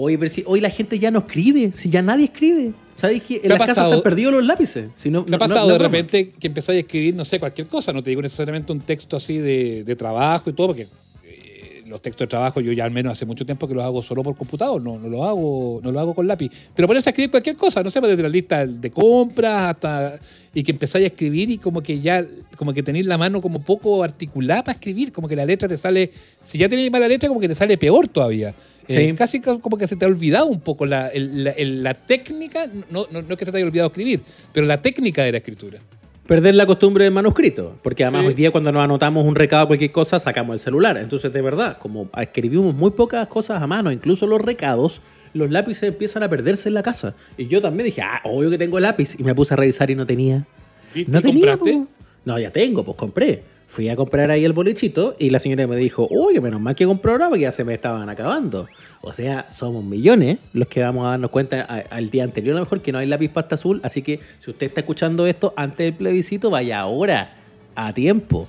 Oye, pero si hoy la gente ya no escribe, si ya nadie escribe. ¿Sabes qué? ¿Te En ha las casas se pasado- han perdido los lápices. Si no, ¿Te ha no- no- pasado no de repente que empezáis a escribir, no sé, cualquier cosa? No te digo necesariamente un texto así de, de trabajo y todo, porque eh, los textos de trabajo yo ya al menos hace mucho tiempo que los hago solo por computador, no, no, lo, hago, no lo hago con lápiz. Pero ponerse a escribir cualquier cosa, no sé, desde la lista de compras hasta... Y que empezáis a escribir y como que ya, como que tenéis la mano como poco articulada para escribir, como que la letra te sale... Si ya tenéis mala letra, como que te sale peor todavía. Eh, Sí. casi co- como que se te ha olvidado un poco la, la- la técnica, no, no, no es que se te haya olvidado escribir, pero la técnica de la escritura. Perder la costumbre del manuscrito. Porque además Sí. hoy día cuando nos anotamos un recado cualquier cosa, sacamos el celular. Entonces, de verdad, como escribimos muy pocas cosas a mano, incluso los recados, los lápices empiezan a perderse en la casa. Y yo también dije, ah, obvio que tengo lápiz. Y me puse a revisar y no tenía. ¿Viste? No ¿Y tenía. compraste? po. No, ya tengo, pues compré. Fui a comprar ahí el bolichito y la señora me dijo, oye, menos mal que compró ahora porque ya se me estaban acabando. O sea, somos millones los que vamos a darnos cuenta al día anterior a lo mejor que no hay lápiz pasta azul. Así que si usted está escuchando esto antes del plebiscito, vaya ahora, a tiempo.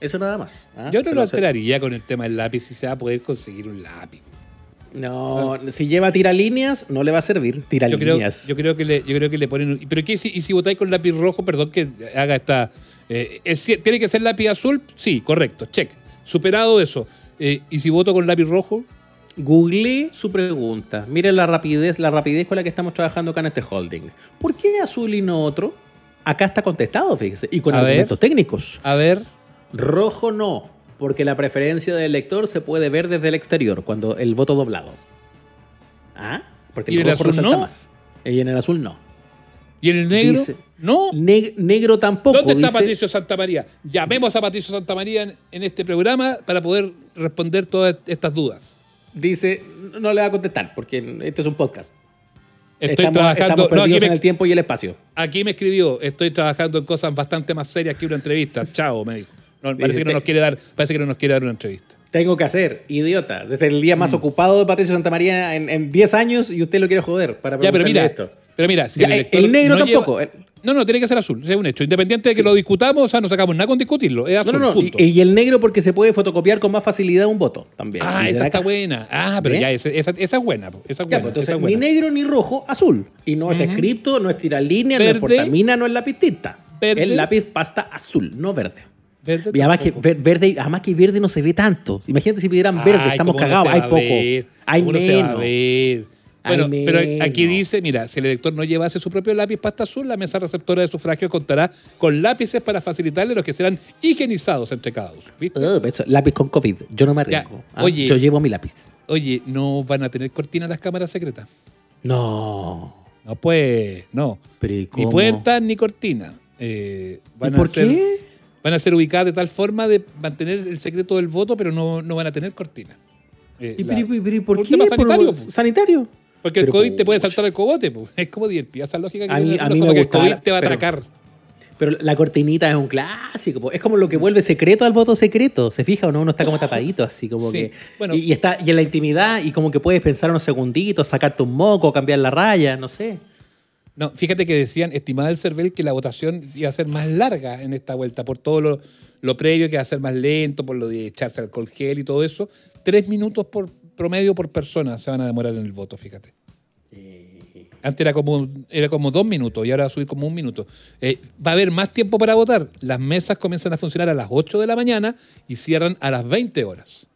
Eso nada más. ¿ah? Yo no Se lo alteraría con el tema del lápiz si se va a poder conseguir un lápiz. No, si lleva tiralíneas, no le va a servir. Yo creo, Tiralíneas. yo creo que le, yo creo que le ponen. un- Pero ¿qué si, y si votáis con lápiz rojo, perdón que haga esta. Eh, es ¿Tiene que ser lápiz azul? Sí, correcto, check. Superado eso. Eh, ¿Y si voto con lápiz rojo? Googleé su pregunta. Miren la rapidez, la rapidez con la que estamos trabajando acá en este holding. ¿Por qué azul y no otro? Acá está contestado, fíjese, y con A ver. argumentos técnicos. A ver. Rojo no, porque la preferencia del elector se puede ver desde el exterior cuando el voto doblado. ¿Ah? Porque ¿Y en el rojo azul no? más. Y en el azul no. ¿Y en el negro? Dice- no. Neg- negro tampoco. ¿Dónde está dice- Patricio Santamaría? Llamemos a Patricio Santamaría en, en este programa para poder responder todas estas dudas. Dice, no le va a contestar, porque este es un podcast. Estoy estamos, trabajando. estamos no, aquí perdidos en el tiempo y el espacio. aquí me escribió, estoy trabajando en cosas bastante más serias que una entrevista. Chao, me dijo. No, parece que no nos quiere dar, parece que no nos quiere dar una entrevista. Tengo que hacer, idiota. Desde el día Mm. más ocupado de Patricio Santamaría en, en 10 años y usted lo quiere joder para Ya, pero mira, esto. Pero mira, si Ya, el, el, negro no tampoco. lleva- no, no, tiene que ser azul, es un hecho. Independiente de que lo discutamos, o sea, no sacamos nada con discutirlo. Es no, azul, no, no. punto. Y, y el negro porque se puede fotocopiar con más facilidad un voto también. ah, esa acá. está buena. Ah, pero ya, esa, esa, esa es buena. po, Esa es Ya, buena. pues, entonces, ni negro ni rojo, azul. Y no es escrito, no es tiralínea, no es portamina, no es lápiz tinta. verde. El lápiz pasta azul, no verde. verde Y además que, ver- verde, además que verde no se ve tanto. Imagínate si pidieran verde, Ay, estamos ¿cómo no cagados, hay poco. ver? Hay ¿Cómo no menos. Bueno, pero aquí dice, mira, si el elector no llevase su propio lápiz pasta azul, la mesa receptora de sufragio contará con lápices para facilitarle los que serán higienizados entre cada uno. ¿Viste? Eso, lápiz con COVID, yo no me arriesgo. ¿ah? oye. Yo llevo mi lápiz. Oye, ¿no van a tener cortina las cámaras secretas? No. No, pues, no. Pero ¿y Ni cómo? puerta ni cortina. Eh, van ¿Y por a ser, qué? Van a ser ubicadas de tal forma de mantener el secreto del voto, pero no, no van a tener cortina. Eh, ¿Y, la- pero- pero- pero por por qué? ¿Por- sanitario, po. ¿Sanitario? Porque el Pero, COVID te puede saltar el cogote. Es como divertida esa lógica que A mí- a mí me como que el COVID te va a pero- atracar. Pero la cortinita es un clásico. po. Es como lo que vuelve secreto al voto secreto. ¿Se fija o no? Uno está como tapadito, así como Sí, que. bueno. y, y está, y en la intimidad, y como que puedes pensar unos segunditos, sacarte un moco, cambiar la raya, no sé. No, fíjate que decían, estimada el CERVEL, que la votación iba a ser más larga en esta vuelta, por todo lo, lo previo que va a ser más lento, por lo de echarse alcohol gel y todo eso. Tres minutos por promedio por persona se van a demorar en el voto, fíjate. Antes era como, era como dos minutos y ahora va a subir como un minuto. Eh, va a haber más tiempo para votar. Las mesas comienzan a funcionar a las 8 de la mañana y cierran a las 20 horas.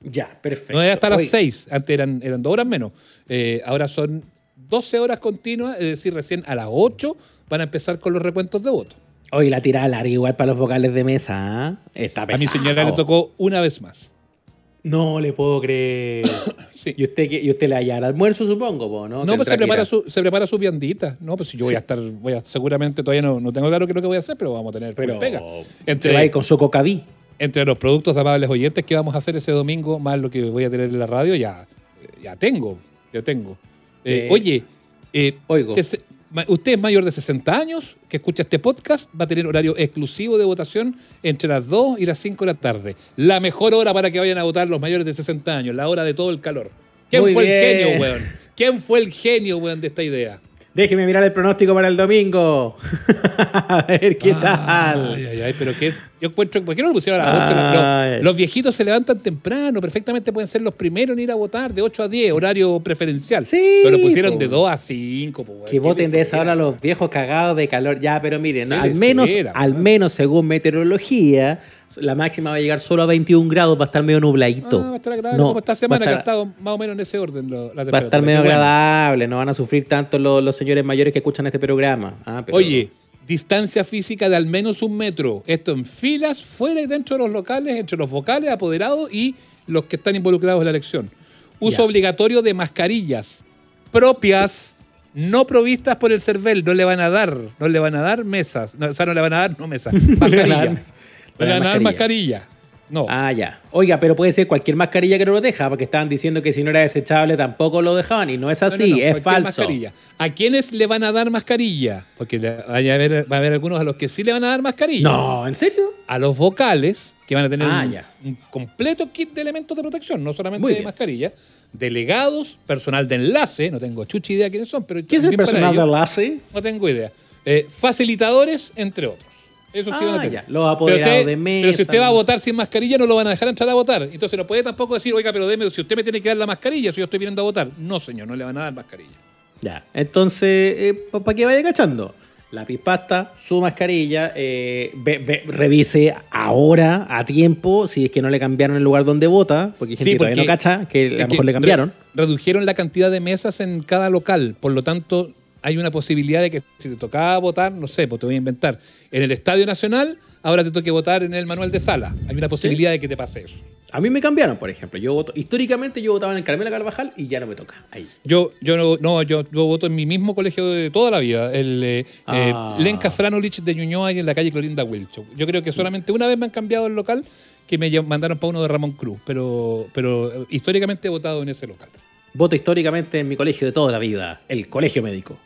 Ya, perfecto. No es hasta las Oye, 6, antes eran, eran dos horas menos. Eh, ahora son 12 horas continuas, es decir, recién a las 8 van a empezar con los recuentos de voto. Oye, la tirada larga igual para los vocales de mesa. ¿ah? Está A mi pesado. señora le tocó una vez más. No le puedo creer. Sí. ¿Y usted, y usted le haya al almuerzo, supongo, po, ¿no? No, pues se prepara, su, se prepara su viandita. No, pues yo voy a estar, voy a, seguramente todavía no, no tengo claro qué es lo que voy a hacer, pero vamos a tener Pero pega. se va a Entre, ir con su cocaví. entre los productos de amables oyentes que vamos a hacer ese domingo, más lo que voy a tener en la radio, ya, ya tengo, ya tengo. Eh, Eh, oye, eh, oigo. Usted es mayor de 60 años, que escucha este podcast, va a tener horario exclusivo de votación entre las 2 y las 5 de la tarde. La mejor hora para que vayan a votar los mayores de 60 años, la hora de todo el calor. ¿Quién Muy fue el genio, weón? ¿Quién fue el genio, weón, de esta idea? Déjeme mirar el pronóstico para el domingo. a ver qué tal. Ay, ay, ay, pero qué. Yo encuentro. ¿Por qué no lo pusieron a las 8? Ay. Los, los viejitos se levantan temprano, perfectamente pueden ser los primeros en ir a votar, de 8 a 10, horario preferencial. Sí, Pero lo pusieron po. de 2 a 5, po, weón. Que voten de esa hora los viejos cagados de calor. Ya, pero miren, al menos, al menos según meteorología, la máxima va a llegar solo a 21 grados, va a estar medio nubladito. Ah, va a estar agradable No, como esta semana, que ha estado más o menos en ese orden. lo- la Va a estar medio bueno. agradable, no van a sufrir tanto los, los señores mayores que escuchan este programa. Ah, pero- Oye, distancia física de al menos un metro. Esto en filas, fuera y dentro de los locales, entre los vocales, apoderados y los que están involucrados en la elección. Uso Ya. obligatorio de mascarillas propias, no provistas por el CERVEL. No le van a dar, no le van a dar mesas. No, o sea, no le van a dar, no mesas, mascarillas. Mesas. No le van a dar Mascarilla. No. Ah, ya. Oiga, pero puede ser cualquier mascarilla que no lo deja, porque estaban diciendo que si no era desechable tampoco lo dejaban, y no es así, no, no, es falso. mascarilla. ¿A quiénes le van a dar mascarilla? Porque a haber- va a haber algunos a los que sí le van a dar mascarilla. No, ¿en serio? a los vocales, que van a tener Ah, un, completo kit de elementos de protección, no solamente de mascarilla, delegados, personal de enlace, no tengo chucha idea quiénes son, pero ¿Qué es el para personal de enlace? No tengo idea. Eh, facilitadores, entre otros. Eso sí Ah, van a tener. ya, los apoderados pero de Pero si mesa, usted va a votar sin mascarilla, no lo van a dejar entrar a votar. Entonces no puede tampoco decir, oiga, pero deme, si usted me tiene que dar la mascarilla, si yo estoy viniendo a votar. No, señor, no le van a dar mascarilla. Ya, entonces, ¿para qué vaya cachando? Lápiz pasta, su mascarilla, eh, ve- ve- revise ahora, a tiempo, si es que no le cambiaron el lugar donde vota, porque hay gente que todavía no cacha, que a lo mejor le cambiaron. re- redujeron la cantidad de mesas en cada local, por lo tanto hay una posibilidad de que si te tocaba votar, no sé, pues te voy a inventar, en el Estadio Nacional, ahora te toque votar en el manual de sala. Hay una posibilidad de que te pase eso. A mí me cambiaron, por ejemplo. Yo voto, históricamente yo votaba en el Carmela Carvajal y ya no me toca. Ahí. Yo, yo no, no, yo, yo voto en mi mismo colegio de toda la vida, el eh, eh, Ah. Lenca Franulich de Ñuñoa y en la calle Clorinda Wilcho. Yo creo que solamente una vez me han cambiado el local que me mandaron para uno de Ramón Cruz, pero, pero eh, históricamente he votado en ese local. Voto históricamente en mi colegio de toda la vida, el colegio médico.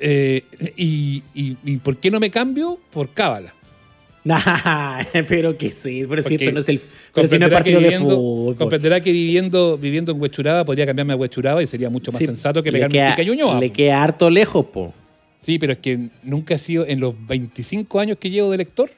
Eh, y, y- y por qué no me cambio? Por cábala. Nah, pero que sí, pero si esto no es el pero si no es comprenderá partido que de viviendo- fútbol. Comprenderá que viviendo, viviendo en Huechuraba podría cambiarme a Huechuraba y sería mucho más Sí, sensato que pegarme queda- un Ñuñoa, Le queda harto lejos, po. Sí, pero es que nunca he sido, en los 25 años que llevo de lector,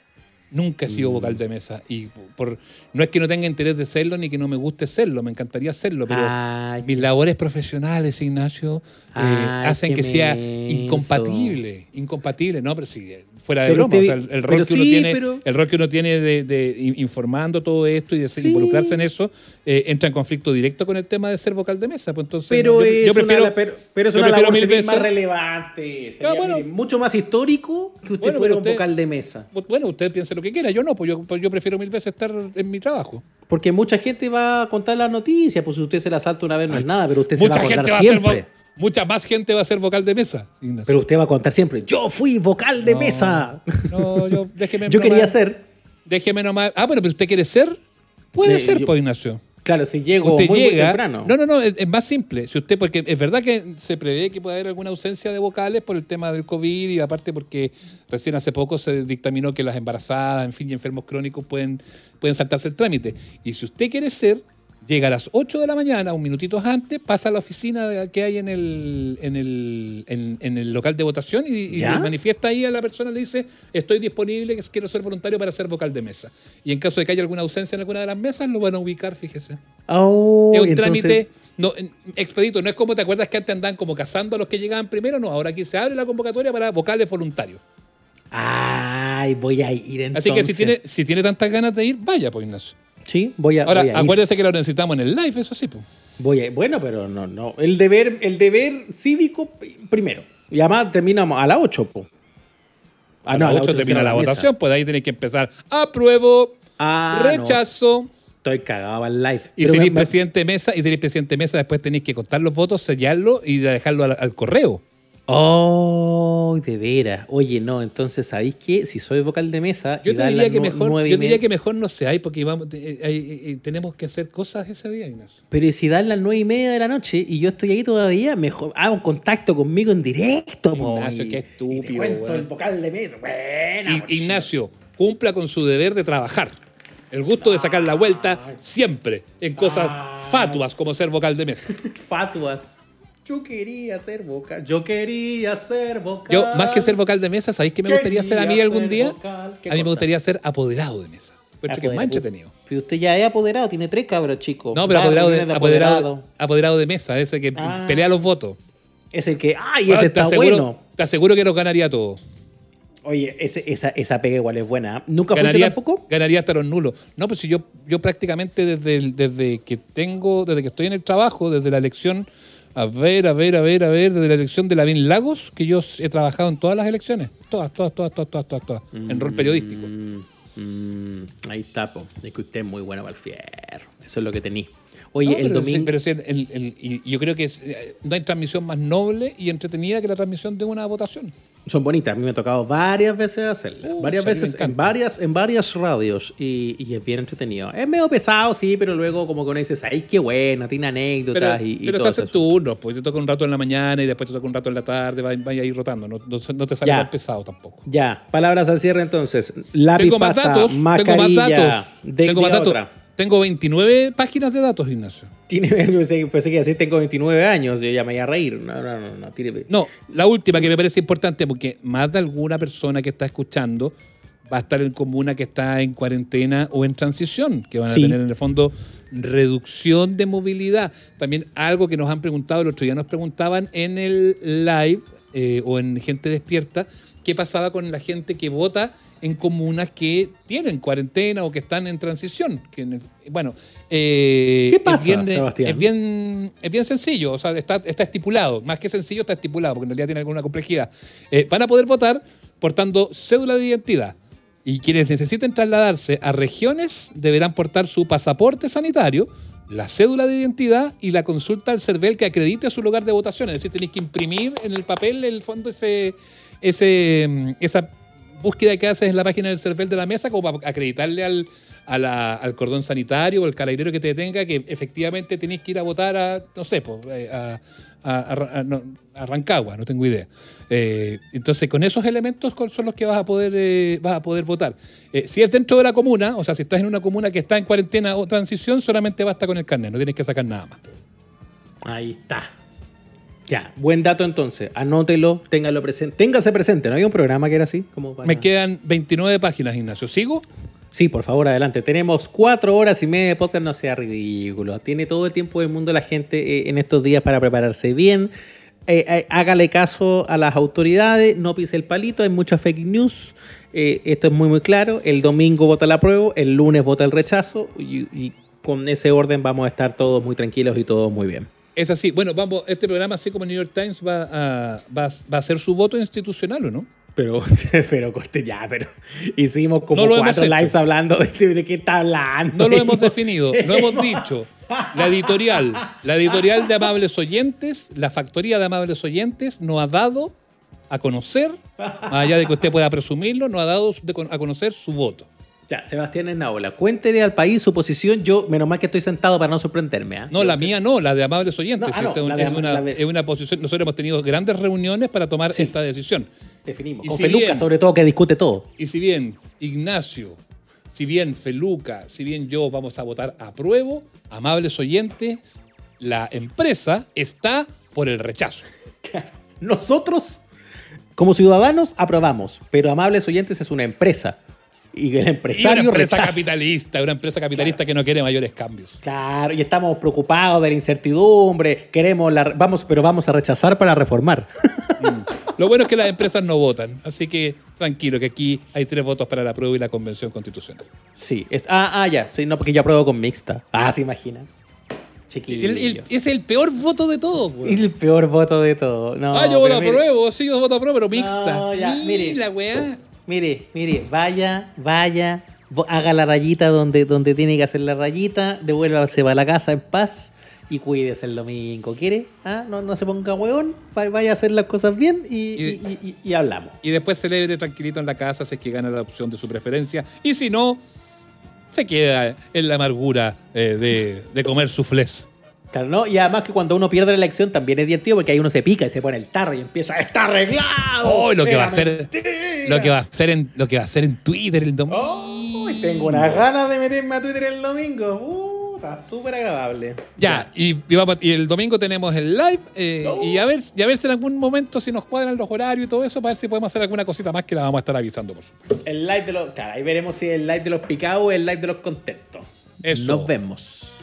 Nunca he sido vocal de mesa. Y por, no es que no tenga interés de serlo ni que no me guste serlo, me encantaría serlo, pero Ay, mis labores profesionales, Ignacio, eh, Ay, hacen que sea incompatible. Incompatible, ¿no? Pero sí, eh, fuera de Pero broma. usted- o sea, el, el rol que uno sí, tiene, pero- el rol que uno tiene de, de in- informando todo esto y de ser- Sí. involucrarse en eso, eh, entra en conflicto directo con el tema de ser vocal de mesa. Pues entonces, Pero, yo, es yo prefiero, una, pero, pero es yo una labor más relevante. Sería, Ah, bueno. mire, mucho más histórico que usted Bueno, fuera un vocal de mesa. Bueno, usted piense lo que quiera, yo no, pues yo, pues yo prefiero mil veces estar en mi trabajo. Porque mucha gente va a contar las noticias, pues si usted se la salta una vez no es nada, pero usted se va a contar va a ser siempre. vo- mucha más gente va a ser vocal de mesa. Ignacio. Pero usted va a contar siempre, yo fui vocal de No, mesa. No, yo, déjeme yo quería ser, Déjeme nomás. Ah, bueno, pero usted quiere ser. Puede Eh, ser, yo- pues, Ignacio. claro, si llego Usted muy, muy llega. temprano. no, no, no, es, es más simple. Si usted, porque es verdad que se prevé que pueda haber alguna ausencia de vocales por el tema del COVID y aparte porque recién hace poco se dictaminó que las embarazadas, en fin, y enfermos crónicos pueden, pueden saltarse el trámite. Y si usted quiere ser, llega a las 8 de la mañana, un minutito antes, pasa a la oficina que hay en el, en el, en, en el local de votación y, manifiesta ahí a la persona, le dice, estoy disponible, quiero ser voluntario para ser vocal de mesa. Y en caso de que haya alguna ausencia en alguna de las mesas, lo van a ubicar, fíjese. Oh, Es un entonces- trámite no, expedito. No es como te acuerdas que antes andaban como cazando a los que llegaban primero. No, ahora aquí se abre la convocatoria para vocales voluntarios. Ay, voy a ir entonces. Así que si tiene, si tiene tantas ganas de ir, vaya, pues Ignacio. Sí, voy a, Ahora, voy a ir. acuérdese que lo necesitamos en el live, eso sí, pues. Voy a- bueno, pero no, no. El deber, el deber cívico primero. Y además terminamos a las 8, po. A, no, las 8 se termina la votación, pues ahí tenés que empezar. Apruebo, Ah, rechazo. no, estoy cagado al live. Y me- me- presidente de mesa, y seréis presidente de mesa, después tenéis que contar los votos, sellarlo y dejarlo al, al correo. Oh, de veras. Oye, no, entonces, ¿sabéis qué? Si soy vocal de mesa. Yo y te diría que mejor, y yo diría que mejor no seáis, porque vamos, eh, eh, eh, tenemos que hacer cosas ese día, Ignacio. Pero ¿y si dan las nueve y media de la noche y yo estoy ahí todavía, mejor haga un contacto conmigo en directo, po, Ignacio, y- qué y te estúpido, cuento weón. el vocal de mesa. Buena, por Ignacio, cumpla con su deber de trabajar. El gusto de sacar la vuelta siempre en cosas fatuas como ser vocal de mesa. Fatuas. Yo quería ser vocal. Yo quería ser vocal. Yo, más que ser vocal de mesa, ¿sabéis qué me gustaría ser a mí algún día? vocal. ¿Qué A mí me gustaría ser apoderado de mesa. Que es más entretenido. Pero usted ya es apoderado, tiene tres cabros, chicos. No, pero apoderado de, apoderado, apoderado de mesa, ese que Ah. pelea los votos. Es el que. ¡Ay, Bueno, ese está aseguro, bueno! te aseguro que nos ganaría todo. Oye, ese- esa, esa pega igual es buena. ¿eh? ¿Nunca fuiste Ganaría, tampoco? ganaría hasta los nulos. No, pues si yo, yo prácticamente desde, el- desde que tengo, desde que estoy en el trabajo, desde la elección, a ver, a ver, a ver, a ver, desde la elección de Lavín Lagos, que yo he trabajado en todas las elecciones. Todas, todas, todas, todas, todas, todas, todas. En rol periodístico. Mm, mm, ahí está, po. Es que usted es muy bueno para el fierro. Eso es lo que tení. Oye, No, el pero sí, domingo. pero sí, el- el- y yo creo que es, eh, no hay transmisión más noble y entretenida que la transmisión de una votación. Son bonitas. A mí me ha tocado varias veces hacerlas. Uh, varias veces en varias, en varias radios. Y, y es bien entretenido. Es medio pesado, sí, pero luego como que uno dice, ¡ay, qué bueno! Tiene Pero, anécdotas y, y pero se todo hacen eso. turnos, pues te toca un rato en la mañana y después te toca un rato en la tarde, vaya, vaya a ir rotando. No, no, no te sale tan pesado tampoco. Ya, palabras al cierre entonces. Tengo más datos, tengo más datos. Tengo más datos. Tengo 29 páginas de datos, Ignacio. Tiene, pensé, pensé que así tengo 29 años, yo ya me iba a reír. No, no, no, no. Tiene, No, la última que me parece importante porque más de alguna persona que está escuchando va a estar en comuna que está en cuarentena o en transición, que van a Sí. tener en el fondo reducción de movilidad. También algo que nos han preguntado, el otro día nos preguntaban en el live eh, o en Gente Despierta, qué pasaba con la gente que vota en comunas que tienen cuarentena o que están en transición. Que bueno, eh, ¿Qué es pasa, bien- Sebastián? Es bien, es bien sencillo, o sea, está, está estipulado. Más que sencillo, está estipulado, porque en realidad tiene alguna complejidad. Eh, van a poder votar portando cédula de identidad. Y quienes necesiten trasladarse a regiones deberán portar su pasaporte sanitario, la cédula de identidad y la consulta al CERVEL que acredite su lugar de votación. Es decir, tenéis que imprimir en el papel, en el fondo, ese, ese, mm, esa búsqueda que haces en la página del CERVEL de la mesa como para acreditarle al, a al cordón sanitario o al carabinero que te detenga que efectivamente tenéis que ir a votar a, no sé, eh, a, a- no, Rancagua, no tengo idea. Eh, entonces, con esos elementos son los que vas a poder, eh, vas a poder votar. Si es dentro de la comuna, o sea, si estás en una comuna que está en cuarentena o transición, solamente basta con el carnet, no tienes que sacar nada más. Ahí está. Ya, buen dato entonces. Anótelo, téngalo presente. Téngase presente. ¿No había un programa que era así? Como para- Me quedan 29 páginas, Ignacio. ¿Sigo? Sí, por favor, adelante. Tenemos cuatro horas y media de podcast, no sea ridículo. Tiene todo el tiempo del mundo la gente eh, en estos días para prepararse bien. Eh, eh, hágale caso a las autoridades, no pise el palito, hay mucha fake news. Esto es muy, muy claro. El domingo vota la prueba, el lunes vota el rechazo y, y con ese orden vamos a estar todos muy tranquilos y todos muy bien. Es así. Bueno, vamos, este programa, así como el New York Times, va a, va, va a hacer su voto institucional, ¿o no? Pero, pero, Coste, ya, pero hicimos como No cuatro lives hablando de, de qué está hablando. No lo hemos definido, no hemos dicho. La editorial, la editorial de Amables Oyentes, la factoría de Amables Oyentes, nos ha dado a conocer, más allá de que usted pueda presumirlo, nos ha dado a conocer su voto. Ya, Sebastián Enaola, cuéntele al país su posición. Yo, menos mal que estoy sentado para no sorprenderme. ¿ah? No, la mía no, la de Amables Oyentes. No, ah, no, Esta es la de una, la de- es una posición. Nosotros hemos tenido grandes reuniones para tomar Sí. esta decisión. Definimos. Y Con si Feluca, bien- sobre todo, que discute todo. Y si bien Ignacio, si bien Feluca, si bien yo vamos a votar a pruebo, amables oyentes, la empresa está por el rechazo. Nosotros, como ciudadanos, aprobamos. Pero Amables Oyentes es una empresa. Y el Y una empresario empresa rechaza. capitalista, una empresa capitalista que no quiere mayores cambios. Claro, y estamos preocupados de la incertidumbre. Queremos la. Vamos, pero vamos a rechazar para reformar. Lo bueno es que las empresas no votan, así que tranquilo, que aquí hay tres votos para la prueba y la convención constitucional. sí. Es, ah, ah, ya. Sí, no, porque yo apruebo con mixta. Ah, se imaginan. Chiquillos. El- el- es el peor voto de todos. güey. el peor voto de todo. No, ah, yo voto pero a mire- prueba, sí, yo voto a prueba, pero mixta. No, ya, mire. la weá. Mire, mire, vaya, vaya, haga la rayita donde, donde tiene que hacer la rayita, devuélvase para la casa en paz y cuídese el domingo. ¿Quiere? ¿Ah? No, no se ponga hueón, va- vaya a hacer las cosas bien y, Y- y- y- y hablamos. y después celebre tranquilito en la casa si es que gana la opción de su preferencia. Y si no, se queda en la amargura eh, de, de comer suflés. Claro, ¿no? Y además que cuando uno pierde la elección también es divertido porque ahí uno se pica y se pone el tarro y empieza, ¡está arreglado! Oh, lo que va a mentira". lo que va a hacer en, lo que va a hacer en Twitter el domingo. Uy, tengo unas ganas de meterme a Twitter el domingo. Uh, está súper agradable. Ya, y, y vamos- y el domingo tenemos el live eh, Oh. y, a ver, y a ver si en algún momento si nos cuadran los horarios y todo eso, para ver si podemos hacer alguna cosita más que la vamos a estar avisando, por supuesto. El live de los. Claro, ahí veremos si es el live de los picados o el live de los contentos. Eso. Nos vemos.